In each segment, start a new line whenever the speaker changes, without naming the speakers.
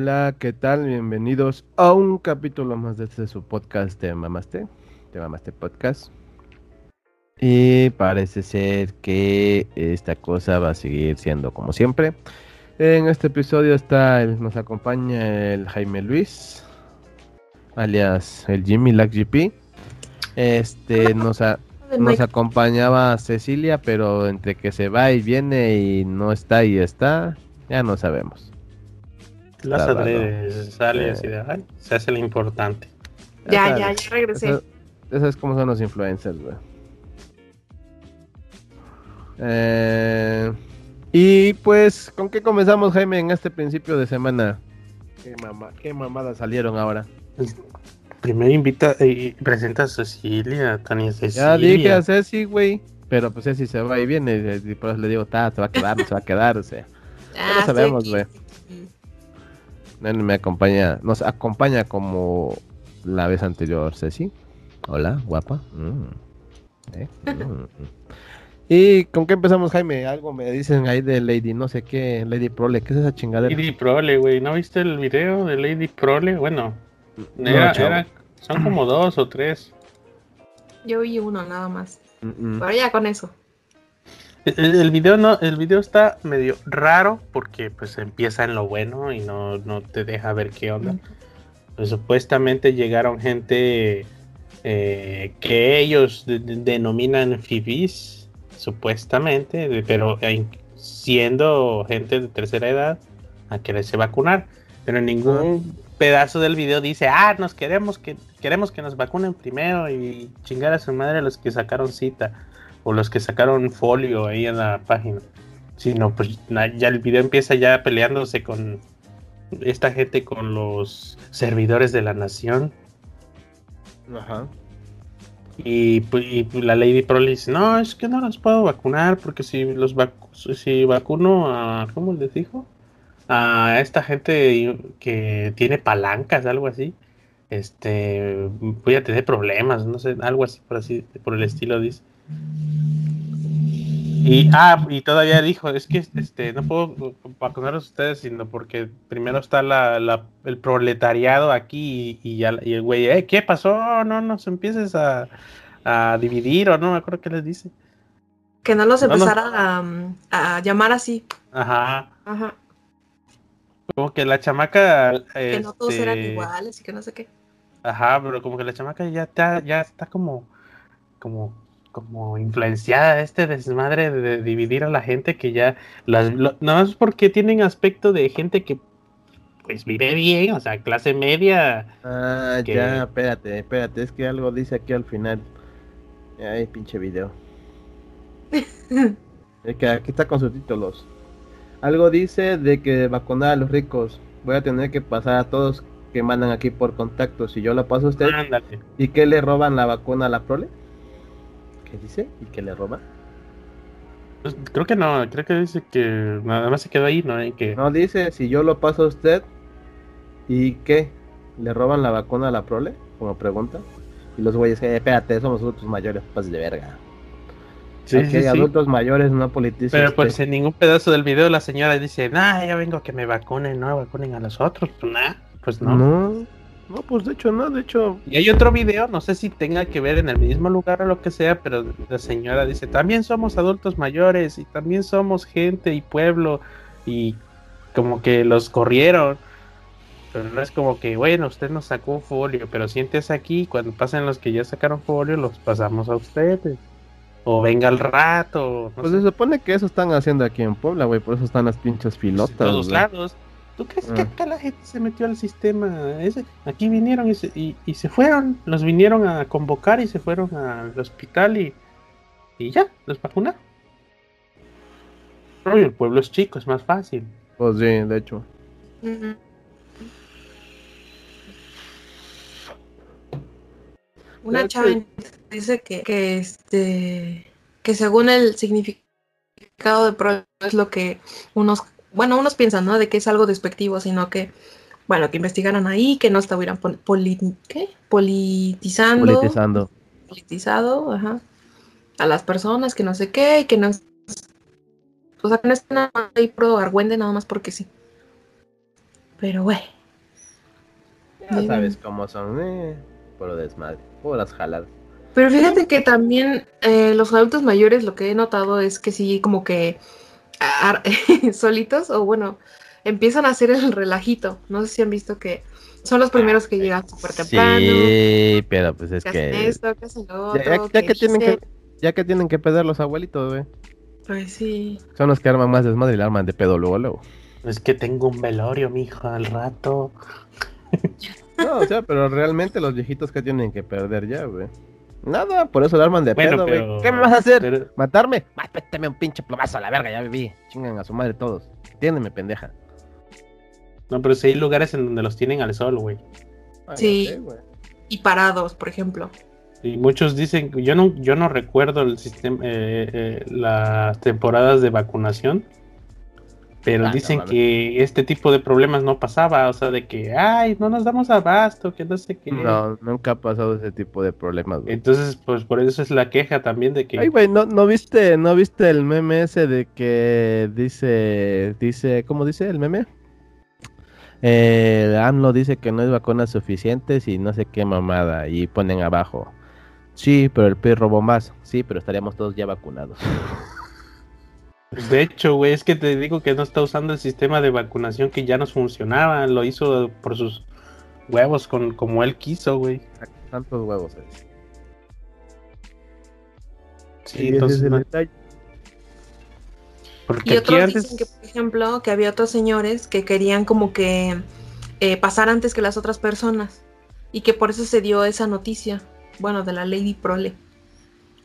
Hola, ¿qué tal? Bienvenidos a un capítulo más de este su podcast de Mamaste, de Mamaste Podcast. Y parece ser que esta cosa va a seguir siendo como siempre. En este episodio está el, nos acompaña el Jaime Luis, alias el Jimmy Lack GP. Este nos, nos acompañaba Cecilia, pero entre que se va y viene y no está y está, ya no sabemos.
Las adredes sale así de, se hace lo importante.
Ya, ya, ya regresé.
Eso, es como son los influencers, güey. Eh, y pues, ¿con qué comenzamos, Jaime, en este principio de semana? ¿Qué, mamá, qué mamadas salieron ahora?
Primero invita y eh, presenta a Cecilia, Tania Cecilia.
Ya dije a Ceci, güey. Pero pues Ceci se va y viene. Y por eso le digo, ta, se va a quedar, se va a quedar, o sea. Ah, no sabemos, güey. Me acompaña, nos acompaña como la vez anterior, Ceci. Hola, guapa. Mm. ¿Eh? Mm. ¿Y con qué empezamos, Jaime? Algo me dicen ahí de Lady, no sé qué, Lady Prole, ¿qué es esa chingadera?
Lady Prole, güey, ¿no viste el video de Lady Prole? Bueno, son como dos o tres.
Yo vi uno nada más. Pero ya con eso.
El, video no, el video está medio raro porque pues empieza en lo bueno y no, te deja ver qué onda. Pues, supuestamente llegaron gente eh, que ellos denominan fibis, supuestamente, pero siendo gente de tercera edad a quererse vacunar. Pero ningún pedazo del video dice, ah, nos queremos que queremos que nos vacunen primero y chingar a su madre los que sacaron cita o los que sacaron folio ahí en la página. Sino pues ya el video empieza ya peleándose con esta gente con los servidores de la nación. Ajá. Y, pues, pues la Lady Pro le dice, no, es que no los puedo vacunar porque si los si vacuno a, ¿cómo les dijo? A esta gente que tiene palancas, algo así, este, voy a tener problemas, no sé, algo así por así, por el estilo dice. Y, ah, y todavía dijo, es que este, no puedo vacunarlos ustedes, sino porque primero está la, el proletariado aquí y, ya, y el güey, eh, ¿qué pasó? No nos empieces a, dividir o no me acuerdo qué les dice.
Que no los empezara A, llamar así.
Ajá. Ajá. Como que la chamaca...
Que no todos eran este, iguales y que no sé qué.
Ajá, pero como que la chamaca ya está, ya está como, como como influenciada este desmadre de, dividir a la gente que ya las nada más porque tienen aspecto de gente que pues vive bien, o sea, clase media.
Ah, ya, espérate, espérate, es que algo dice aquí al final. Ay, pinche video. es que aquí está con sus títulos. Algo dice de que vacunar a los ricos. Voy a tener que pasar a todos que mandan aquí por contacto. Si yo lo paso a usted. ¿Y que le roban la vacuna a la prole? ¿Qué dice? ¿Y que le roba?
Pues, creo que no, creo que dice que nada más se quedó ahí, ¿no? que...
No, dice, si yo lo paso a usted, ¿y qué? ¿Le roban la vacuna a la prole? Como pregunta. Y los güeyes, eh, espérate, somos adultos mayores, pues de verga. Sí, Aquí hay adultos mayores, no politicistas.
Pero pues en ningún pedazo del video la señora dice, nah, ya vengo a que me vacunen, no vacunen a los otros. Pues nah, pues no.
No. No, pues de hecho no, de hecho.
Y hay otro video, no sé si tenga que ver en el mismo lugar o lo que sea, pero la señora dice, también somos adultos mayores y también somos gente y pueblo y como que los corrieron. Pero no es como que, bueno, usted nos sacó folio, pero siéntese aquí, cuando pasen los que ya sacaron folio, los pasamos a ustedes. O venga al rato.
pues se supone que eso están haciendo aquí en Puebla, güey, por eso están las pinches pilotas. De
todos lados. ¿Tú crees que ah. acá la gente se metió al sistema ese? Aquí vinieron y se, y, se fueron, los vinieron a convocar y se fueron al hospital y, y ya, los vacunaron. el pueblo es chico, es más fácil.
Pues sí, de hecho.
Una chava dice que, que, este que según el significado de pro es lo que unos bueno, unos piensan, ¿no? De que es algo despectivo, sino que, bueno, que investigaron ahí, que no estuvieran ¿qué? politizando.
Politizando.
Politizado, ajá. A las personas, que no sé qué, y que no. O sea, que no estén ahí pro argüende nada más porque sí. Pero, güey.
Ya sabes cómo son, eh, por desmadre, por las jaladas.
Pero fíjate que también eh, los adultos mayores lo que he notado es que sí, como que solitos, o bueno, empiezan a hacer el relajito. No sé si han visto que son los primeros que llegan súper temprano.
Sí, pero pues es que. ya, que tienen que, ya que tienen que pedir los abuelitos, güey.
Pues sí.
Son los que arman más desmadre y la arman de pedo luego, luego.
Es que tengo un velorio, mijo, al rato.
No, o sea, pero realmente los viejitos que tienen que perder ya, güey. Nada, por eso la arman de pedo, güey. ¿Qué me vas a hacer? ¿Matarme? Mátame un pinche plomazo a la verga, ya viví. Chingan a su madre todos. Entiéndeme, pendeja.
No, pero si hay lugares en donde los tienen al sol, güey.
sí. y parados, por ejemplo.
Y muchos dicen, yo no, yo no recuerdo el sistema, eh, eh, las temporadas de vacunación, pero ah, dicen que este tipo de problemas no pasaba, o sea, de que, ay, no nos damos abasto, que no sé qué.
No, nunca ha pasado ese tipo de problemas.
Entonces, pues por eso es la queja también de que...
Ay, güey, ¿no, no, viste, ¿no viste el meme ese de que dice, dice, ¿cómo dice el meme? Eh, AMLO dice que no hay vacunas suficientes y no sé qué mamada. Y ponen abajo. Sí, pero el PRI robó más. Sí, pero estaríamos todos ya vacunados.
De hecho, güey, es que te digo que no está usando el sistema de vacunación que ya nos funcionaba. Lo hizo por sus huevos, con, como él quiso, güey.
Tantos huevos, eh.
Sí, entonces. Porque y otros dicen que, por ejemplo, que había otros señores que querían como que eh, pasar antes que las otras personas y que por eso se dio esa noticia, bueno, de la Lady Prole,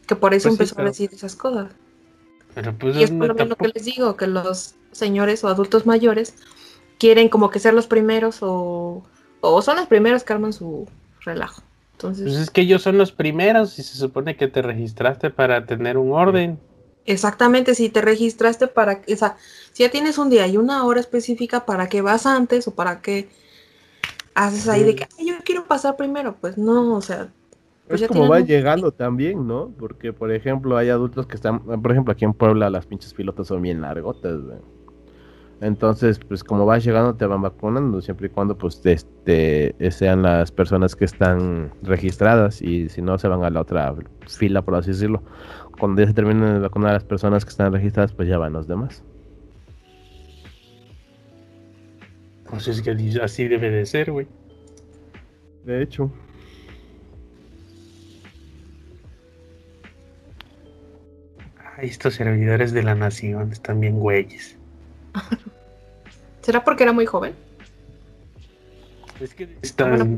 que por eso pues empezó a decir esas cosas. Pues y es por lo menos que les digo, que los señores o adultos mayores quieren como que ser los primeros o, o son los primeros que arman su relajo. Entonces,
pues es que ellos son los primeros y se supone que te registraste para tener un orden.
Exactamente, si te registraste para, o sea, si ya tienes un día y una hora específica para que vas antes o para que haces ahí de que yo quiero pasar primero, pues no, o sea.
Pues es como va llegando también, ¿no? Porque, por ejemplo, hay adultos que están, por ejemplo, aquí en Puebla las pinches pilotas son bien largotas, güey. Entonces, pues como vas llegando te van vacunando, siempre y cuando pues este, sean las personas que están registradas y si no se van a la otra fila, por así decirlo cuando ya se terminen de vacunar a las personas que están registradas, pues ya van los demás.
Pues es que así debe de ser, güey.
De hecho.
Ay, estos servidores de la nación están bien güeyes.
¿Será porque era muy joven?
Es que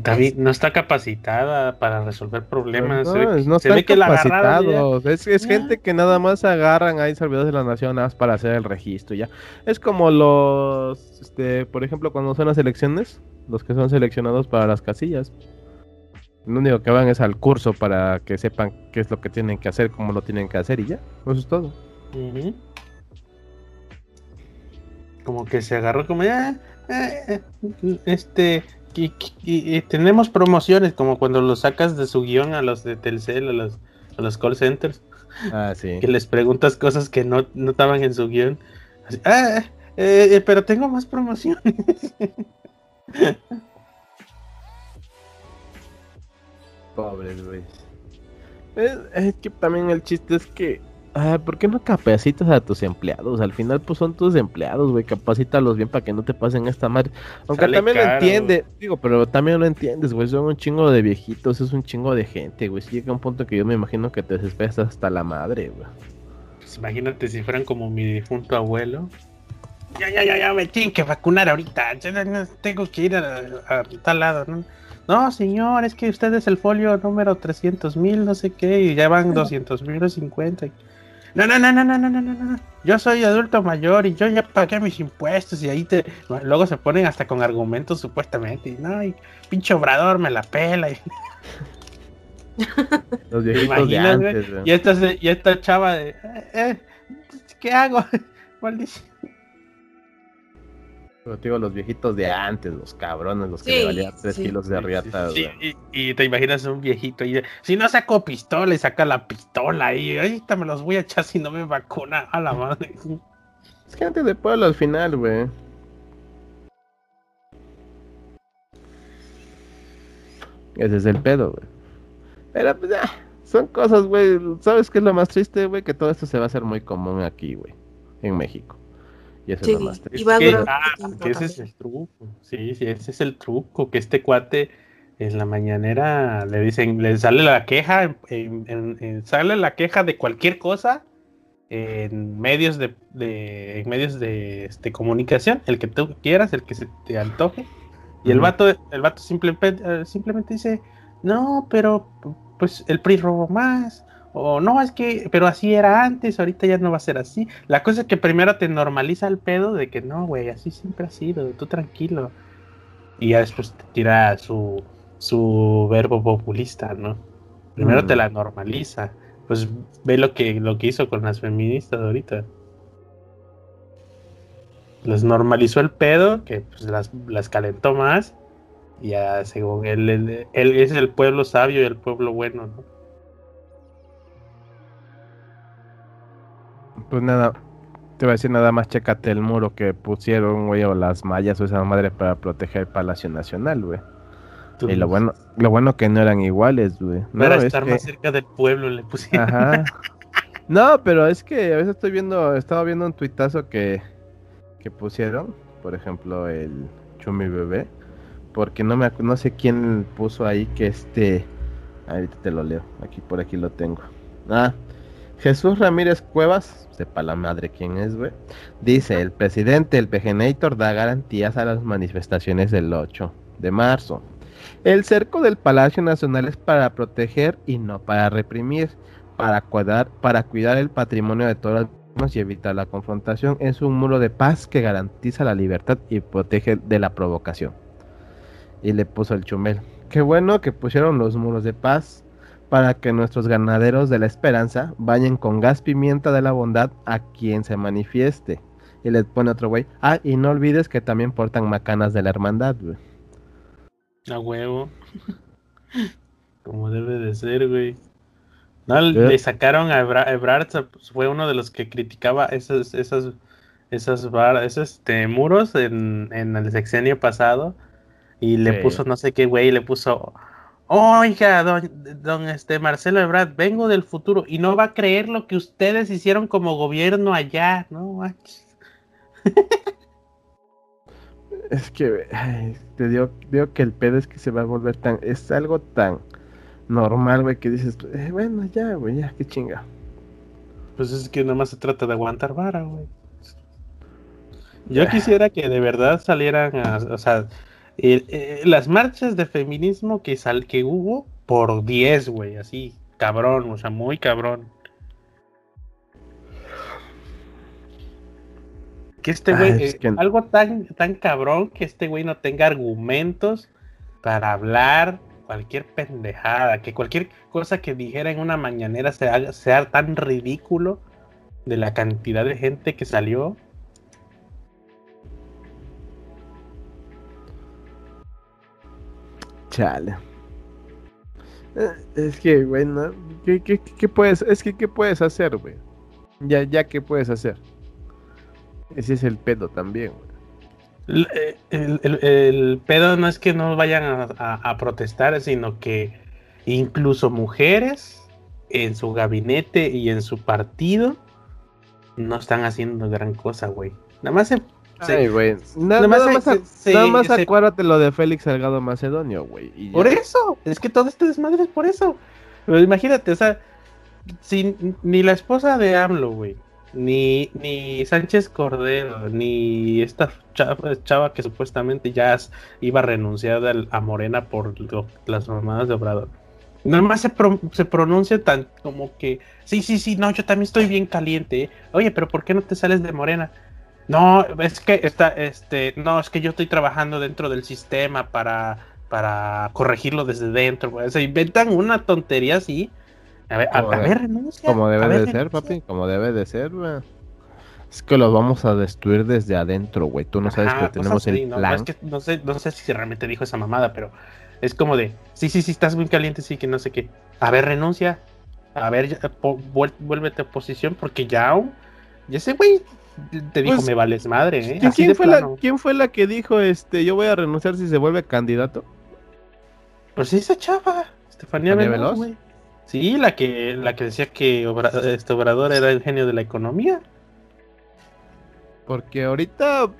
David no está capacitada para resolver problemas.
Pues no, se, ve, que capacitados. es, es gente que nada más agarran ahí servidores de la nación nada más para hacer el registro ya. Es como los, este, por ejemplo, cuando son las elecciones, los que son seleccionados para las casillas. Lo único que van es al curso para que sepan qué es lo que tienen que hacer, cómo lo tienen que hacer y ya. Eso es todo.
Como que se agarró como eh, este, y, tenemos promociones como cuando los sacas de su guion a los de Telcel, a los, a los call centers.
Ah, sí.
Que les preguntas cosas que no, no estaban en su guion. ah, eh, eh, pero tengo más promociones.
Pobres, güey. es, que también el chiste es que Ah, ¿por qué no capacitas a tus empleados? Al final, pues son tus empleados, güey. Capacítalos bien para que no te pasen esta madre. Aunque también lo entiende, digo, pero también lo entiendes, güey. Son un chingo de viejitos, es un chingo de gente, güey. Si llega un punto que yo me imagino que te desesperas hasta la madre, güey.
Pues imagínate si fueran como mi difunto abuelo. Ya, ya, ya, ya, me tienen que vacunar ahorita. Ya, tengo que ir a, tal lado, ¿no? No, señor, es que usted es el folio número 300 mil, no sé qué, y ya van 200 mil 50. No, no, no, no, no, no, no, no, Yo soy adulto mayor y yo ya pagué mis impuestos y ahí te. Luego se ponen hasta con argumentos supuestamente. Y no, y pinche obrador me la pela. Y...
Los viejitos de antes,
y, esta, y esta chava de. Eh, eh ¿Qué hago? Maldición
pero los viejitos de antes, los cabrones, los que sí, le valían 3 kilos de riata.
Sí, y, te imaginas un viejito y si no saco pistola y saca la pistola y ahorita me los voy a echar si no me vacuna a la madre.
Es gente de pueblo al final, güey. Ese es el pedo, güey. Pero pues, ah, son cosas, güey. ¿Sabes qué es lo más triste, güey? Que todo esto se va a hacer muy común aquí, güey. En México. Y eso es lo más triste.
Y va a
Que-
durar
ah, que ese es el truco. Sí, sí, ese es el truco. Que este cuate en la mañanera le dicen, le sale la queja, en- en- en- sale la queja de cualquier cosa en medios de, de- en medios de este, comunicación, el que tú quieras, el que se te antoje. Y el vato, el vato simplemente, simplemente dice, no, pero pues el PRI robó más. O no, es que, pero así era antes, ahorita ya no va a ser así. La cosa es que primero te normaliza el pedo de que no, güey, así siempre ha sido, tú tranquilo. Y ya después te tira su, su verbo populista, ¿no? Primero
Mm.
te la normaliza. Pues ve lo que, lo que hizo con las feministas ahorita. Les normalizó el pedo, que pues las, las calentó más. Y ya según él, él, él es el pueblo sabio y el pueblo bueno, ¿no?
Pues nada, te voy a decir nada más, chécate el muro que pusieron, güey, o las mallas o esa madre para proteger el Palacio Nacional, güey. Y lo bueno, lo bueno que no eran iguales, güey. No,
Para
es
estar
que-
más cerca del pueblo le pusieron.
Ajá. No, pero es que a veces estoy viendo, estaba viendo un tuitazo que, que pusieron, por ejemplo, el Chumi Bebé, porque no me no sé quién puso ahí que este, ahorita te lo leo, aquí por aquí lo tengo. Ah, Jesús Ramírez Cuevas, sepa la madre quién es, güey. Dice, el presidente, el PGNator, da garantías a las manifestaciones del 8 de marzo. El cerco del Palacio Nacional es para proteger y no para reprimir, para cuidar, para cuidar el patrimonio de todas las y evitar la confrontación. Es un muro de paz que garantiza la libertad y protege de la provocación. Y le puso el chumel. Qué bueno que pusieron los muros de paz para que nuestros ganaderos de la esperanza vayan con gas pimienta de la bondad a quien se manifieste. Y le pone otro güey. Ah, y no olvides que también portan macanas de la hermandad, güey.
A huevo. Como debe de ser, güey. No, le sacaron a Ebra- Ebrard, fue uno de los que criticaba esas, esas, esas bar- esos este, muros en, en el sexenio pasado. Y le
Sí.
puso no sé qué güey, le puso. Oiga, don, don este Marcelo Ebrard, vengo del futuro y no va a creer lo que ustedes hicieron como gobierno allá, ¿no? manches".
Es que ay, te digo, digo que el pedo es que se va a volver tan. Es algo tan normal, güey, que dices, "Eh, bueno, ya, güey, ya, qué chinga.
Pues es que nada más se trata de aguantar vara, güey. Yo quisiera que de verdad salieran, a- o sea, eh, las marchas de feminismo que sal que hubo por 10, güey, así, cabrón, o sea, muy cabrón. Que este
Ah,
güey,
es
eh, algo tan, tan cabrón que este güey no tenga argumentos para hablar cualquier pendejada, que cualquier cosa que dijera en una mañanera se haga- sea tan ridículo de la cantidad de gente que salió.
Eh, Es que, güey, ¿no? ¿Qué, qué, qué puedes, es que, ¿qué puedes hacer, güey? Ya, ya, ¿qué puedes hacer? Ese es el pedo también, güey.
El, eh, el- el- el pedo no es que no vayan a, a- a protestar, sino que incluso mujeres en su gabinete y en su partido no están haciendo gran cosa, güey. Nada más se,
Ay, güey. Na-
nada más
nada más, nada acuérdate lo de Félix Salgado Macedonio, güey. y.
Por eso, es que todo este desmadre es por eso. Pero imagínate, o sea, sin, ni la esposa de AMLO, güey, ni, ni Sánchez Cordero, ni esta chava, chava que supuestamente ya iba a renunciar al- a Morena por lo- las mamadas de Obrador. Nada más se, pro- se pronuncia tan como que, sí, sí, sí, no, yo también estoy bien caliente. ¿eh? Oye, pero ¿por qué no te sales de Morena? No, es que está, este, no, es que yo estoy trabajando dentro del sistema para, para corregirlo desde dentro. güey. Se inventan una tontería así. A ver, a, ver, renuncia.
Como debe
ver,
de ser, papi, como debe de ser, güey. Es que los vamos a destruir desde adentro, güey. Tú no sabes
Ajá,
que tenemos
así,
el plan.
es que no sé, no sé si realmente dijo esa mamada, pero es como de, sí, sí, sí, estás muy caliente, sí, que no sé qué. A ver, renuncia. A ver, ya, po- vuel- vuélvete a oposición, porque ya, ya ese güey te dijo,
Pues,
me vales madre, ¿eh?
¿Quién,
Así
quién
de
fue la. ¿Quién fue la que dijo, este, yo voy a renunciar si se vuelve candidato?
Pues esa chava, Estefanía Veloz. Sí, la que, la que decía que este Obrador era el genio de la economía.
Porque ahorita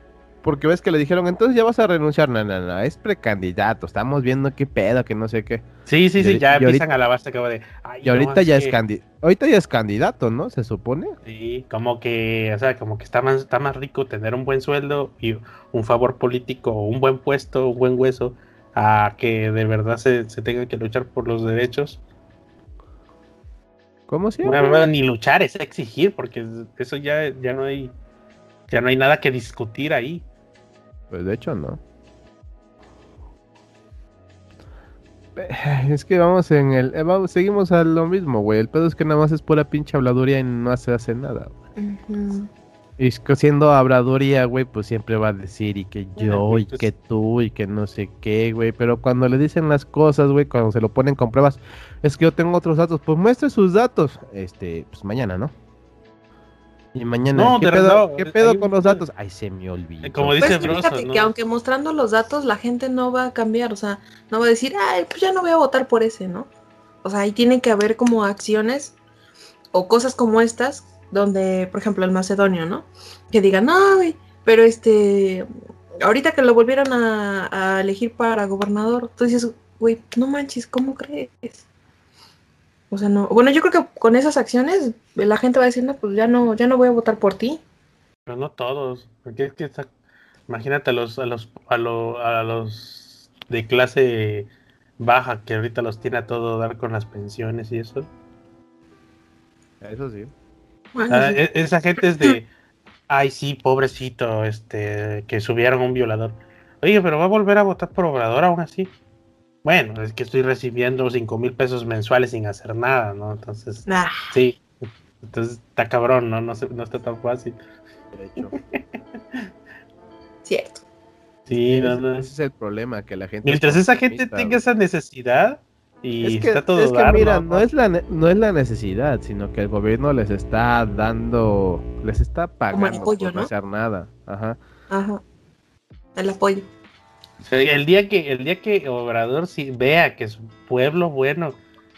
porque ves que le dijeron, entonces ya vas a renunciar. No, no, no, es precandidato. Estamos viendo qué pedo, que no sé qué.
Sí, sí, sí, ya empiezan a lavarse acabo de.
y ahorita ya es candidato. Ahorita ya es candidato, ¿no? Se supone.
Sí, como que, o sea, como que está más, está más rico tener un buen sueldo y un favor político, un buen puesto, un buen hueso, a que de verdad se, se tenga que luchar por los derechos.
¿Cómo se
llama? ni luchar, es exigir, porque eso ya, ya no hay, ya no hay nada que discutir ahí.
Pues de hecho no. Es que vamos en el. Eh, seguimos a lo mismo, güey. El pedo es que nada más es pura pinche habladuría y no se hace nada. Y siendo habladuría, güey, pues siempre va a decir y que yo y pues que tú y que no sé qué, güey. Pero cuando le dicen las cosas, güey, cuando se lo ponen con pruebas, es que yo tengo otros datos. Pues muestre sus datos. Este, pues mañana, ¿no? Y mañana, ¿qué, pedo, ¿qué pedo con los datos? Ay, se me olvidó.
Como dice pues, que aunque mostrando los datos, la gente no va a cambiar, o sea, no va a decir, ay, pues ya no voy a votar por ese, ¿no? O sea, ahí tiene que haber como acciones o cosas como estas, donde, por ejemplo, el macedonio, ¿no? Que digan, no, güey, pero este, ahorita que lo volvieron a, a elegir para gobernador, tú dices, güey, no manches, ¿cómo crees? O sea, no. Bueno, yo creo que con esas acciones la gente va diciendo, pues ya no, ya no voy a votar por ti.
Pero no todos, porque es que está... imagínate a los, a los, a, los de clase baja que ahorita los tiene a todo dar con las pensiones y eso.
Eso sí.
Ah, e, esa gente es de, ay sí, pobrecito, este, que subieron un violador. Oye, pero va a volver a votar por obrador aún así. Bueno, es que estoy recibiendo cinco mil pesos mensuales sin hacer nada, ¿no? Entonces, ah. sí. Entonces está cabrón, ¿no? No, no está tan fácil.
Cierto.
Sí, no, no.
Ese es el problema, que la gente...
Mientras esa gente tenga esa necesidad y está todo
es que mira, ¿no? es la no es la necesidad, sino que el gobierno les está dando, les está pagando
por
no hacer nada. Ajá.
Ajá. El apoyo
el día que el día que Obrador si vea que su pueblo bueno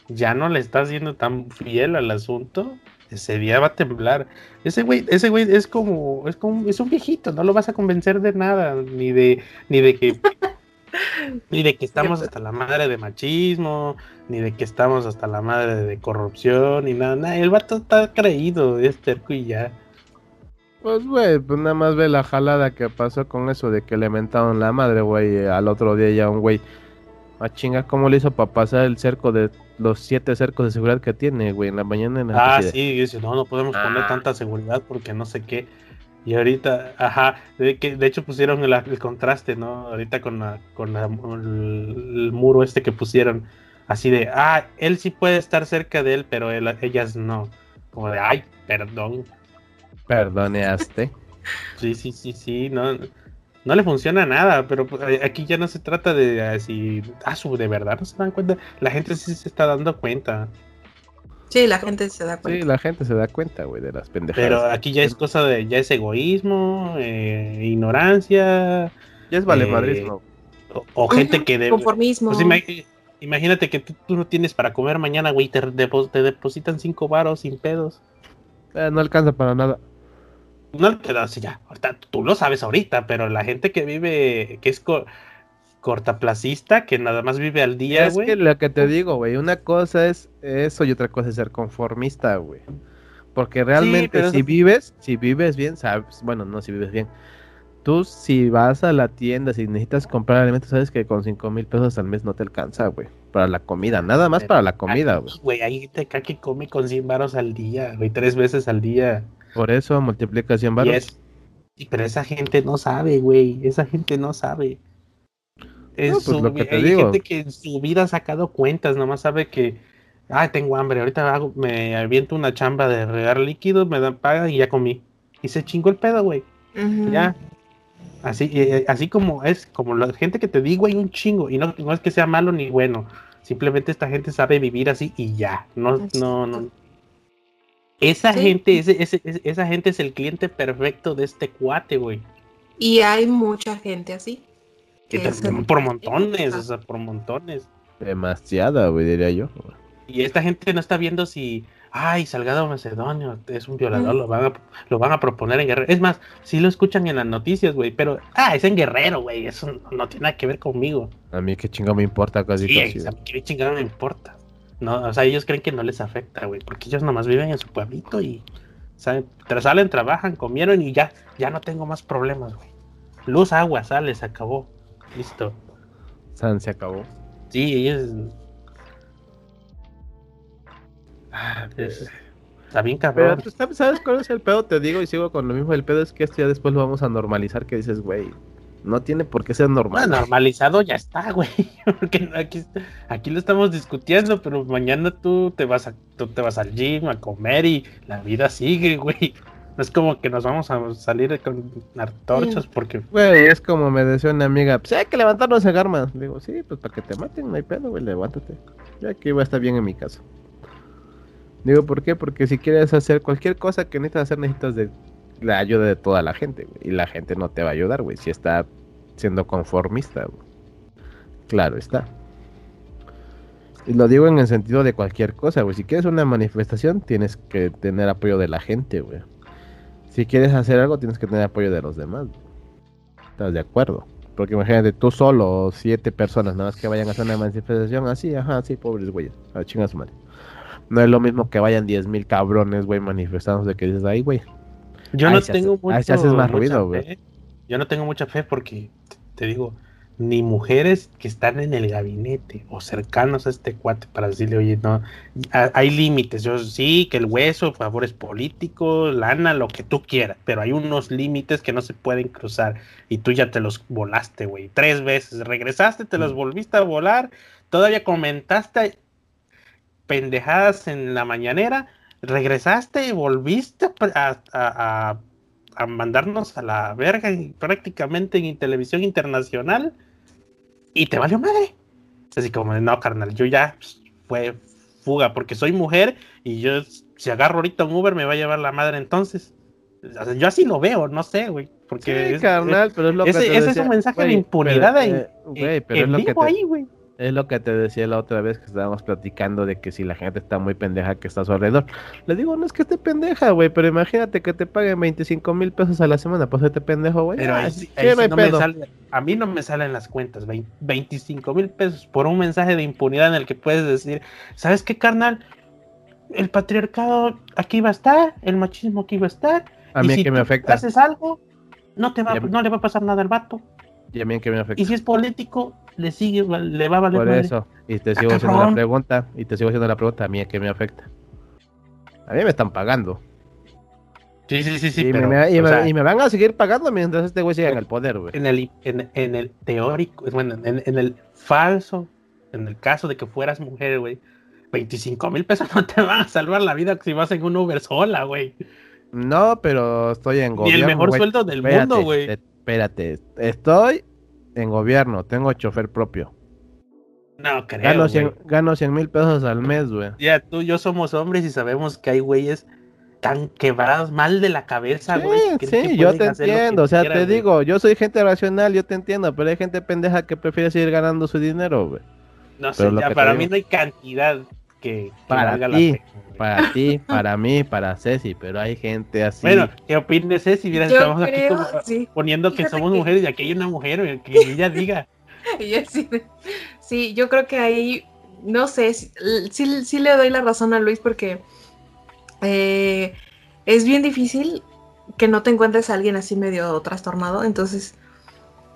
ya no le está haciendo tan fiel al asunto, ese día va a temblar. Ese güey, ese güey es como, es como, es un viejito, no lo vas a convencer de nada, ni de, ni de que, ni de que estamos hasta la madre de machismo, ni de que estamos hasta la madre de corrupción, ni nada, nada. El vato está creído, es terco y ya.
Pues, güey, pues nada más ve la jalada que pasó con eso de que le mentaron la madre, güey. Al otro día ya un güey. A chinga, ¿cómo le hizo para pasar el cerco de los siete cercos de seguridad que tiene, güey? En la mañana. En
la ah, sí, dice, no, no podemos poner ah. tanta seguridad porque no sé qué. Y ahorita, ajá, de, que, de hecho pusieron el, contraste, ¿no? Ahorita con, la, con el, muro este que pusieron, así de, ah, él sí puede estar cerca de él, pero ellas no. Como de, ay, perdón.
Perdoneaste.
Sí, sí, sí, sí, no, no le funciona nada, pero pues, eh, aquí ya no se trata de así, ah, de verdad no se dan cuenta, la gente sí se está dando cuenta.
Sí, la gente se da cuenta.
Sí, la gente se da cuenta, güey, de las pendejadas.
Pero aquí ya es cosa de, ya es egoísmo, eh, ignorancia.
Ya es valemadrismo.
Eh, o, gente que... De,
Conformismo.
Pues, imagínate que tú, no tienes para comer mañana, güey, te, te depositan cinco varos sin pedos.
no alcanza para nada
no queda así ya. tú lo sabes ahorita, pero la gente que vive, que es cortaplacista, que nada más vive al día,
es que lo que te digo, güey, una cosa es eso y otra cosa es ser conformista, güey. Porque realmente si vives, si vives bien, sabes, bueno, no si vives bien. Tú si vas a la tienda, si necesitas comprar alimentos, sabes que con cinco mil pesos al mes no te alcanza, güey. Para la comida, nada más para la comida, güey.
Güey, hay gente acá que come con 100 varos al día, güey, tres veces al día.
Por eso multiplicación
varos. pero esa gente no sabe, güey. Esa gente no sabe. Es pues lo que te hay gente que en su vida ha sacado cuentas, nomás sabe que, ah, tengo hambre, ahorita hago, me aviento una chamba de regar líquido, me dan paga y ya comí. Y se chingó el pedo, güey. Ya. Así, eh, así como es, como la gente que te digo, hay un chingo. Y no, no es que sea malo ni bueno. Simplemente esta gente sabe vivir así y ya. No, no, no, esa gente, ese, ese, esa gente es el cliente perfecto de este cuate, güey.
Y hay mucha gente así.
por montones, o sea, por montones.
Demasiada, güey, diría yo.
Y esta gente no está viendo si, ay, Salgado Macedonio es un violador, lo, van a, lo van a proponer en Guerrero. Es más, sí lo escuchan en las noticias, güey, pero, ah, es en Guerrero, güey, eso no tiene nada que ver conmigo.
A mí qué chingo me importa casi.
Sí,
casi,
a mí qué chingado me importa. No, o sea, ellos creen que no les afecta, güey, porque ellos nomás viven en su pueblito y ¿saben? salen, trabajan, comieron y ya, ya no tengo más problemas, güey. Luz, agua, sale, se acabó. Listo.
San se acabó.
Sí, ellos. Ah, es- Está bien cabrón.
¿sabes cuál es el pedo? Te digo y sigo con lo mismo. El pedo es que esto ya después lo vamos a normalizar. Que dices, güey, no tiene por qué ser normal.
Bueno, normalizado ya está, güey. Porque aquí, aquí lo estamos discutiendo, pero mañana tú te vas a, tú te vas al gym a comer y la vida sigue, güey. No es como que nos vamos a salir con antorchas porque
Güey, es como me decía una amiga, pues hay que levantarnos en armas. Digo, sí, pues para que te maten, no hay pedo, güey, levántate. Ya que iba a estar bien en mi caso. Digo, ¿por qué? Porque si quieres hacer cualquier cosa que necesitas hacer, necesitas de la ayuda de toda la gente. Y la gente no te va a ayudar, güey, si está siendo conformista, güey. Claro está. Y lo digo en el sentido de cualquier cosa, güey. Si quieres una manifestación, tienes que tener apoyo de la gente, güey. Si quieres hacer algo, tienes que tener apoyo de los demás. güey. ¿Estás de acuerdo? Porque imagínate, tú solo siete personas nada más que vayan a hacer una manifestación así, ajá, sí, pobres güeyes, a madre. No es lo mismo que vayan 10.000 cabrones, güey, manifestándose que dices, ahí, güey.
Yo
Ahí
no
hace-
tengo
ahí
mucho,
se hace más
mucha
ruido, güey.
fe. Yo no tengo mucha fe porque, te digo, ni mujeres que están en el gabinete o cercanos a este cuate para decirle, oye, no, ha- hay límites. Yo sí, que el hueso, favores políticos, lana, lo que tú quieras, pero hay unos límites que no se pueden cruzar y tú ya te los volaste, güey. Tres veces regresaste, te
Mm.
los volviste a volar, todavía comentaste pendejadas en la mañanera, regresaste, volviste a, a- a- a mandarnos a la verga y prácticamente en televisión internacional y te valió madre. Así como, no, carnal, yo ya pues, fue fuga porque soy mujer y yo si agarro ahorita un Uber me va a llevar la madre entonces. O sea, yo así lo veo, no sé, güey. Porque
Sí,
es-
carnal, pero es lo
ese,
que te
ese es un mensaje de impunidad
pero,
ahí,
eh, güey, pero
en
es lo que te-
ahí, güey.
Es lo que te decía la otra vez que estábamos platicando de que si la gente está muy pendeja que está a su alrededor. Le digo, no es que esté pendeja, güey, pero imagínate que te paguen 25 mil pesos a la semana por hacerte pendejo, güey.
Pero
Ah,
ahí
sí,
sí,
no
sí
hay
no me sale- a mí no me salen las cuentas, vein- 25 mil pesos por un mensaje de impunidad en el que puedes decir, ¿sabes qué, carnal? El patriarcado aquí va a estar, el machismo aquí va a estar.
A
y
mí
si
que me afecta.
haces algo, no, te va,
me-
no le va a pasar nada al vato.
Y a mí que me afecta.
Y si es político, le sigue, le va a valer
Por
madre.
eso. Y te
Ah,
sigo haciendo la pregunta. Y te sigo haciendo la pregunta. A mí que me afecta. A mí me están pagando.
Sí, sí, sí, sí,
y,
pero,
me, y me-
sea,
y me van a seguir pagando mientras este güey siga en el poder, güey.
en el, en, en el teórico, bueno, en, en el falso, en el caso de que fueras mujer, güey, 25 mil pesos no te van a salvar la vida si vas en un Uber sola, güey.
No, pero estoy en gobierno.
el mejor sueldo del
Espérate,
mundo, güey.
te- Espérate. Estoy en gobierno. Tengo chofer propio.
No creo.
Gano
güey.
100 gano 100 mil pesos al mes, güey.
Ya tú y yo somos hombres y sabemos que hay güeyes tan quebrados mal de la cabeza,
Sí,
güey.
sí,
que
yo te entiendo. O sea, te
güey.
digo, yo soy gente racional, yo te entiendo. Pero hay gente pendeja que prefiere seguir ganando su dinero, güey.
No sé,
pero
ya para
digo-
mí no hay cantidad que, que
Para
valga la
ti. Para ti, para mí, para Ceci. Pero hay gente así.
Bueno, ¿qué opines, si Mira,
Yo
estamos aquí
creo,
como
sí.
poniendo que
Fíjate
somos
que-
mujeres y aquí hay una mujer, que ella diga.
Y así de- Sí, yo creo que ahí, no sé, sí, sí, sí le doy la razón a Luis porque eh, es bien difícil que no te encuentres a alguien así medio trastornado, entonces,